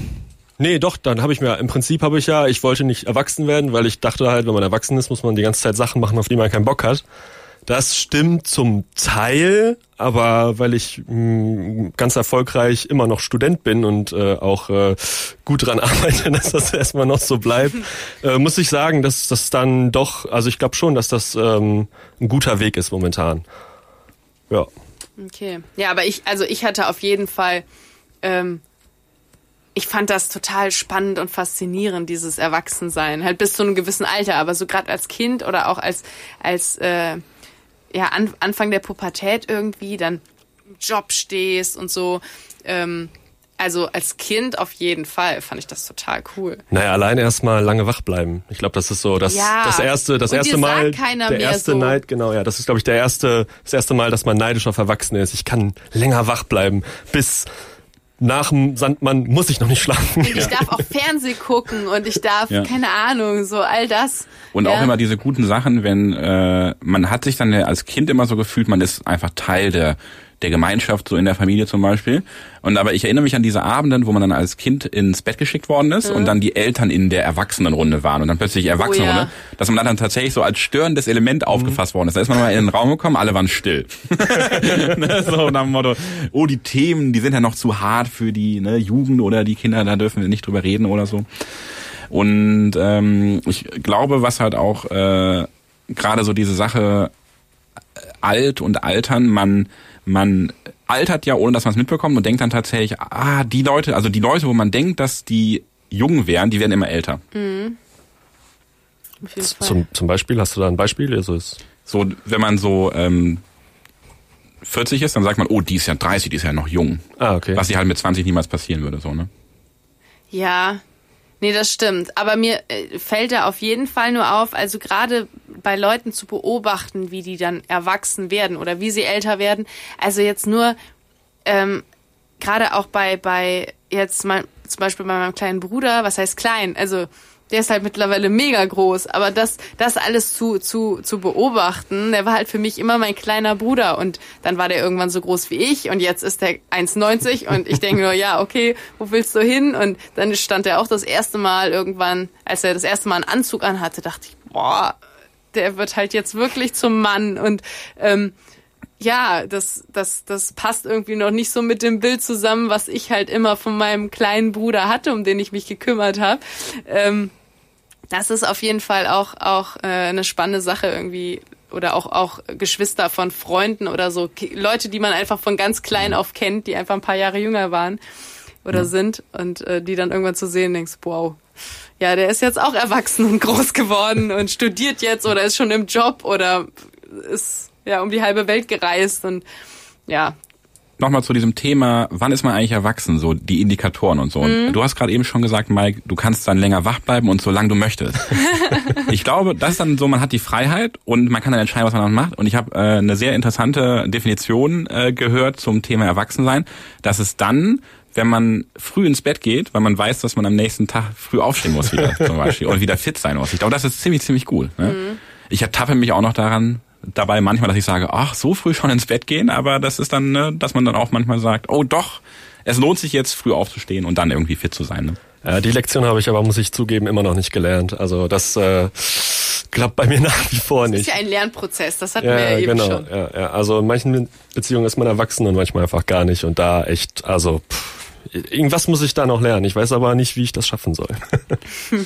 Speaker 4: nee, doch, dann habe ich mir, im Prinzip habe ich ja, ich wollte nicht erwachsen werden, weil ich dachte halt, wenn man erwachsen ist, muss man die ganze Zeit Sachen machen, auf die man keinen Bock hat. Das stimmt zum Teil, aber weil ich mh, ganz erfolgreich immer noch Student bin und äh, auch äh, gut dran [LAUGHS] arbeite, dass das erstmal noch so bleibt, [LAUGHS] äh, muss ich sagen, dass das dann doch, also ich glaube schon, dass das ähm, ein guter Weg ist momentan. Ja.
Speaker 2: Okay. Ja, aber ich, also ich hatte auf jeden Fall, ähm, ich fand das total spannend und faszinierend, dieses Erwachsensein, halt bis zu einem gewissen Alter, aber so gerade als Kind oder auch als, als äh, ja, an, Anfang der Pubertät irgendwie dann im Job stehst und so, ähm, also als Kind auf jeden Fall fand ich das total cool.
Speaker 4: Naja, allein erstmal lange wach bleiben. Ich glaube, das ist so das,
Speaker 2: Ja.
Speaker 4: das erste, das
Speaker 2: Und
Speaker 4: erste Mal, der erste
Speaker 2: so.
Speaker 4: Neid, genau, ja, das ist glaube ich der erste, das erste Mal, dass man neidisch auf Erwachsene ist. Ich kann länger wach bleiben. Bis nach dem Sandmann muss ich noch nicht schlafen.
Speaker 2: Und ich darf auch Fernseh gucken und ich darf,
Speaker 3: Ja.
Speaker 2: keine Ahnung, so all das.
Speaker 3: Und
Speaker 2: ja.
Speaker 3: auch immer diese guten Sachen, wenn äh, man hat sich dann ja als Kind immer so gefühlt, man ist einfach Teil der der Gemeinschaft, so in der Familie zum Beispiel. Und aber ich erinnere mich an diese Abenden, wo man dann als Kind ins Bett geschickt worden ist und dann die Eltern in der Erwachsenenrunde waren und dann plötzlich Erwachsenenrunde,
Speaker 2: ja.
Speaker 3: dass man dann tatsächlich so als störendes Element aufgefasst worden ist. Da ist man mal in den Raum gekommen, alle waren still. [LAUGHS] ne, so nach dem Motto, oh, die Themen, die sind ja noch zu hart für die ne, Jugend oder die Kinder, da dürfen wir nicht drüber reden oder so. Und ähm, ich glaube, was halt auch äh, gerade so diese Sache äh, alt und altern, man man altert ja, ohne dass man es mitbekommt und denkt dann tatsächlich, ah, die Leute, also die Leute, wo man denkt, dass die jung wären, die werden immer älter.
Speaker 2: Fall.
Speaker 4: Zum, zum Beispiel, hast du da ein Beispiel? Also ist,
Speaker 3: So, wenn man so ähm, 40 ist, dann sagt man, oh, die ist ja 30, die ist ja noch jung.
Speaker 4: ah, okay.
Speaker 3: Was sie halt mit 20 niemals passieren würde, so, ne?
Speaker 2: Ja, nee, das stimmt. Aber mir äh, fällt da auf jeden Fall nur auf, also gerade bei Leuten zu beobachten, wie die dann erwachsen werden oder wie sie älter werden. Also jetzt nur, ähm, gerade auch bei, bei jetzt mal, zum Beispiel bei meinem kleinen Bruder, was heißt klein? Also der ist halt mittlerweile mega groß, aber das, das alles zu, zu, zu beobachten, der war halt für mich immer mein kleiner Bruder und dann war der irgendwann so groß wie ich und jetzt ist der 1,90 und ich denke nur, ja, okay, wo willst du hin? Und dann stand er auch das erste Mal irgendwann, als er das erste Mal einen Anzug anhatte, dachte ich, boah, der wird halt jetzt wirklich zum Mann und ähm, ja, das, das, das passt irgendwie noch nicht so mit dem Bild zusammen, was ich halt immer von meinem kleinen Bruder hatte, um den ich mich gekümmert habe. Ähm, das ist auf jeden Fall auch, auch äh, eine spannende Sache irgendwie. Oder auch, auch Geschwister von Freunden oder so. Leute, die man einfach von ganz klein auf kennt, die einfach ein paar Jahre jünger waren oder sind. Und äh, die dann irgendwann zu sehen, denkst, wow, ja, der ist jetzt auch erwachsen und [LAUGHS] groß geworden und studiert jetzt oder ist schon im Job oder ist ja um die halbe Welt gereist und ja,
Speaker 3: Nochmal zu diesem Thema, wann ist man eigentlich erwachsen, so die Indikatoren und so. Und du hast gerade eben schon gesagt, Mike, du kannst dann länger wach bleiben und so lange du möchtest. [LAUGHS] ich glaube, das ist dann so, man hat die Freiheit und man kann dann entscheiden, was man dann macht. Und ich habe äh, eine sehr interessante Definition äh, gehört zum Thema Erwachsensein, dass es dann, wenn man früh ins Bett geht, weil man weiß, dass man am nächsten Tag früh aufstehen muss wieder [LAUGHS] zum Beispiel und wieder fit sein muss. Ich glaube, das ist ziemlich, ziemlich cool. Ne? Ich ertappe mich auch noch daran, dabei manchmal, dass ich sage, ach, so früh schon ins Bett gehen, aber das ist dann, ne, dass man dann auch manchmal sagt, oh doch, es lohnt sich jetzt früh aufzustehen und dann irgendwie fit zu sein. Ne?
Speaker 4: Ja, die Lektion habe ich aber, muss ich zugeben, immer noch nicht gelernt. Also das äh, klappt bei mir [LAUGHS] nach wie vor
Speaker 2: ist
Speaker 4: nicht.
Speaker 2: ja ein Lernprozess, das hatten wir ja eben
Speaker 4: genau.
Speaker 2: schon.
Speaker 4: Ja, ja. Also in manchen Beziehungen ist man erwachsen und manchmal einfach gar nicht. Und da echt, also pff, irgendwas muss ich da noch lernen. Ich weiß aber nicht, wie ich das schaffen soll. [LAUGHS]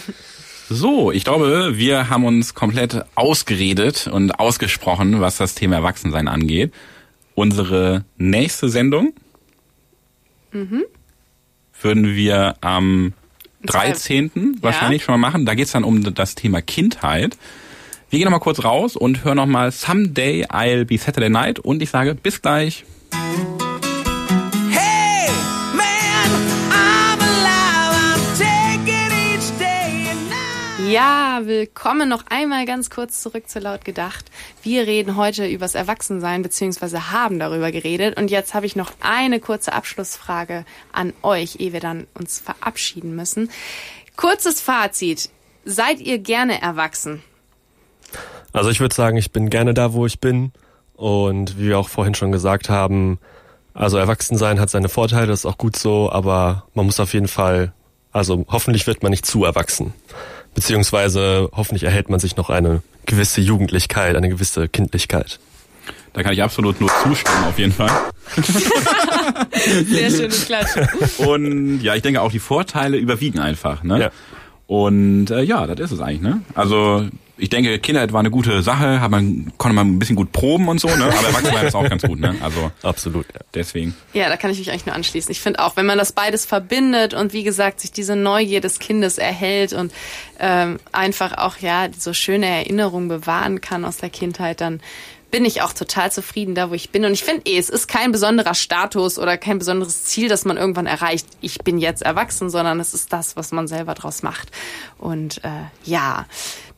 Speaker 3: So, ich glaube, wir haben uns komplett ausgeredet und ausgesprochen, was das Thema Erwachsensein angeht. Unsere nächste Sendung würden wir am
Speaker 2: zwei-
Speaker 3: 13. wahrscheinlich schon mal machen. Da geht's dann um das Thema Kindheit. Wir gehen noch mal kurz raus und hören noch mal Someday I'll Be Saturday Night und ich sage bis gleich.
Speaker 2: Ja, willkommen noch einmal ganz kurz zurück zu laut gedacht. Wir reden heute übers Erwachsensein beziehungsweise haben darüber geredet und jetzt habe ich noch eine kurze Abschlussfrage an euch, ehe wir dann uns verabschieden müssen. Kurzes Fazit: Seid ihr gerne erwachsen?
Speaker 4: Also ich würde sagen, ich bin gerne da, wo ich bin. Und wie wir auch vorhin schon gesagt haben, also Erwachsensein hat seine Vorteile, das ist auch gut so, aber man muss auf jeden Fall, also hoffentlich wird man nicht zu erwachsen. Beziehungsweise hoffentlich erhält man sich noch eine gewisse Jugendlichkeit, eine gewisse Kindlichkeit.
Speaker 3: Da kann ich absolut nur zustimmen, auf jeden Fall. [LAUGHS]
Speaker 2: Sehr schönes Klatschen.
Speaker 3: Und ja, ich denke auch die Vorteile überwiegen einfach, ne?
Speaker 4: Ja.
Speaker 3: Und äh, ja, das ist es eigentlich, ne? Also ich denke, Kindheit war eine gute Sache, hat man, konnte man ein bisschen gut proben und so, ne? Aber [LAUGHS] Erwachsensein ist auch ganz gut, ne? Also
Speaker 4: Absolut, ja.
Speaker 3: deswegen.
Speaker 2: Ja, da kann ich mich eigentlich nur anschließen. Ich finde auch, wenn man das beides verbindet und wie gesagt sich diese Neugier des Kindes erhält und ähm, einfach auch ja so schöne Erinnerungen bewahren kann aus der Kindheit, dann bin ich auch total zufrieden da, wo ich bin. Und ich finde eh, es ist kein besonderer Status oder kein besonderes Ziel, das man irgendwann erreicht. Ich bin jetzt erwachsen, sondern es ist das, was man selber draus macht. Und äh, ja,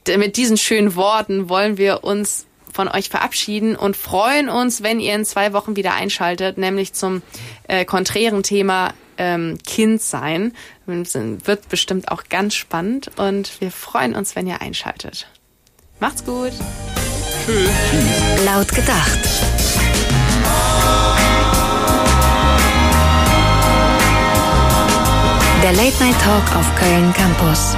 Speaker 2: mit diesen schönen Worten wollen wir uns von euch verabschieden und freuen uns, wenn ihr in zwei Wochen wieder einschaltet, nämlich zum äh, konträren Thema ähm, Kind sein. Wird bestimmt auch ganz spannend und wir freuen uns, wenn ihr einschaltet. Macht's gut!
Speaker 1: Laut gedacht. Der Late Night Talk auf Köln Campus.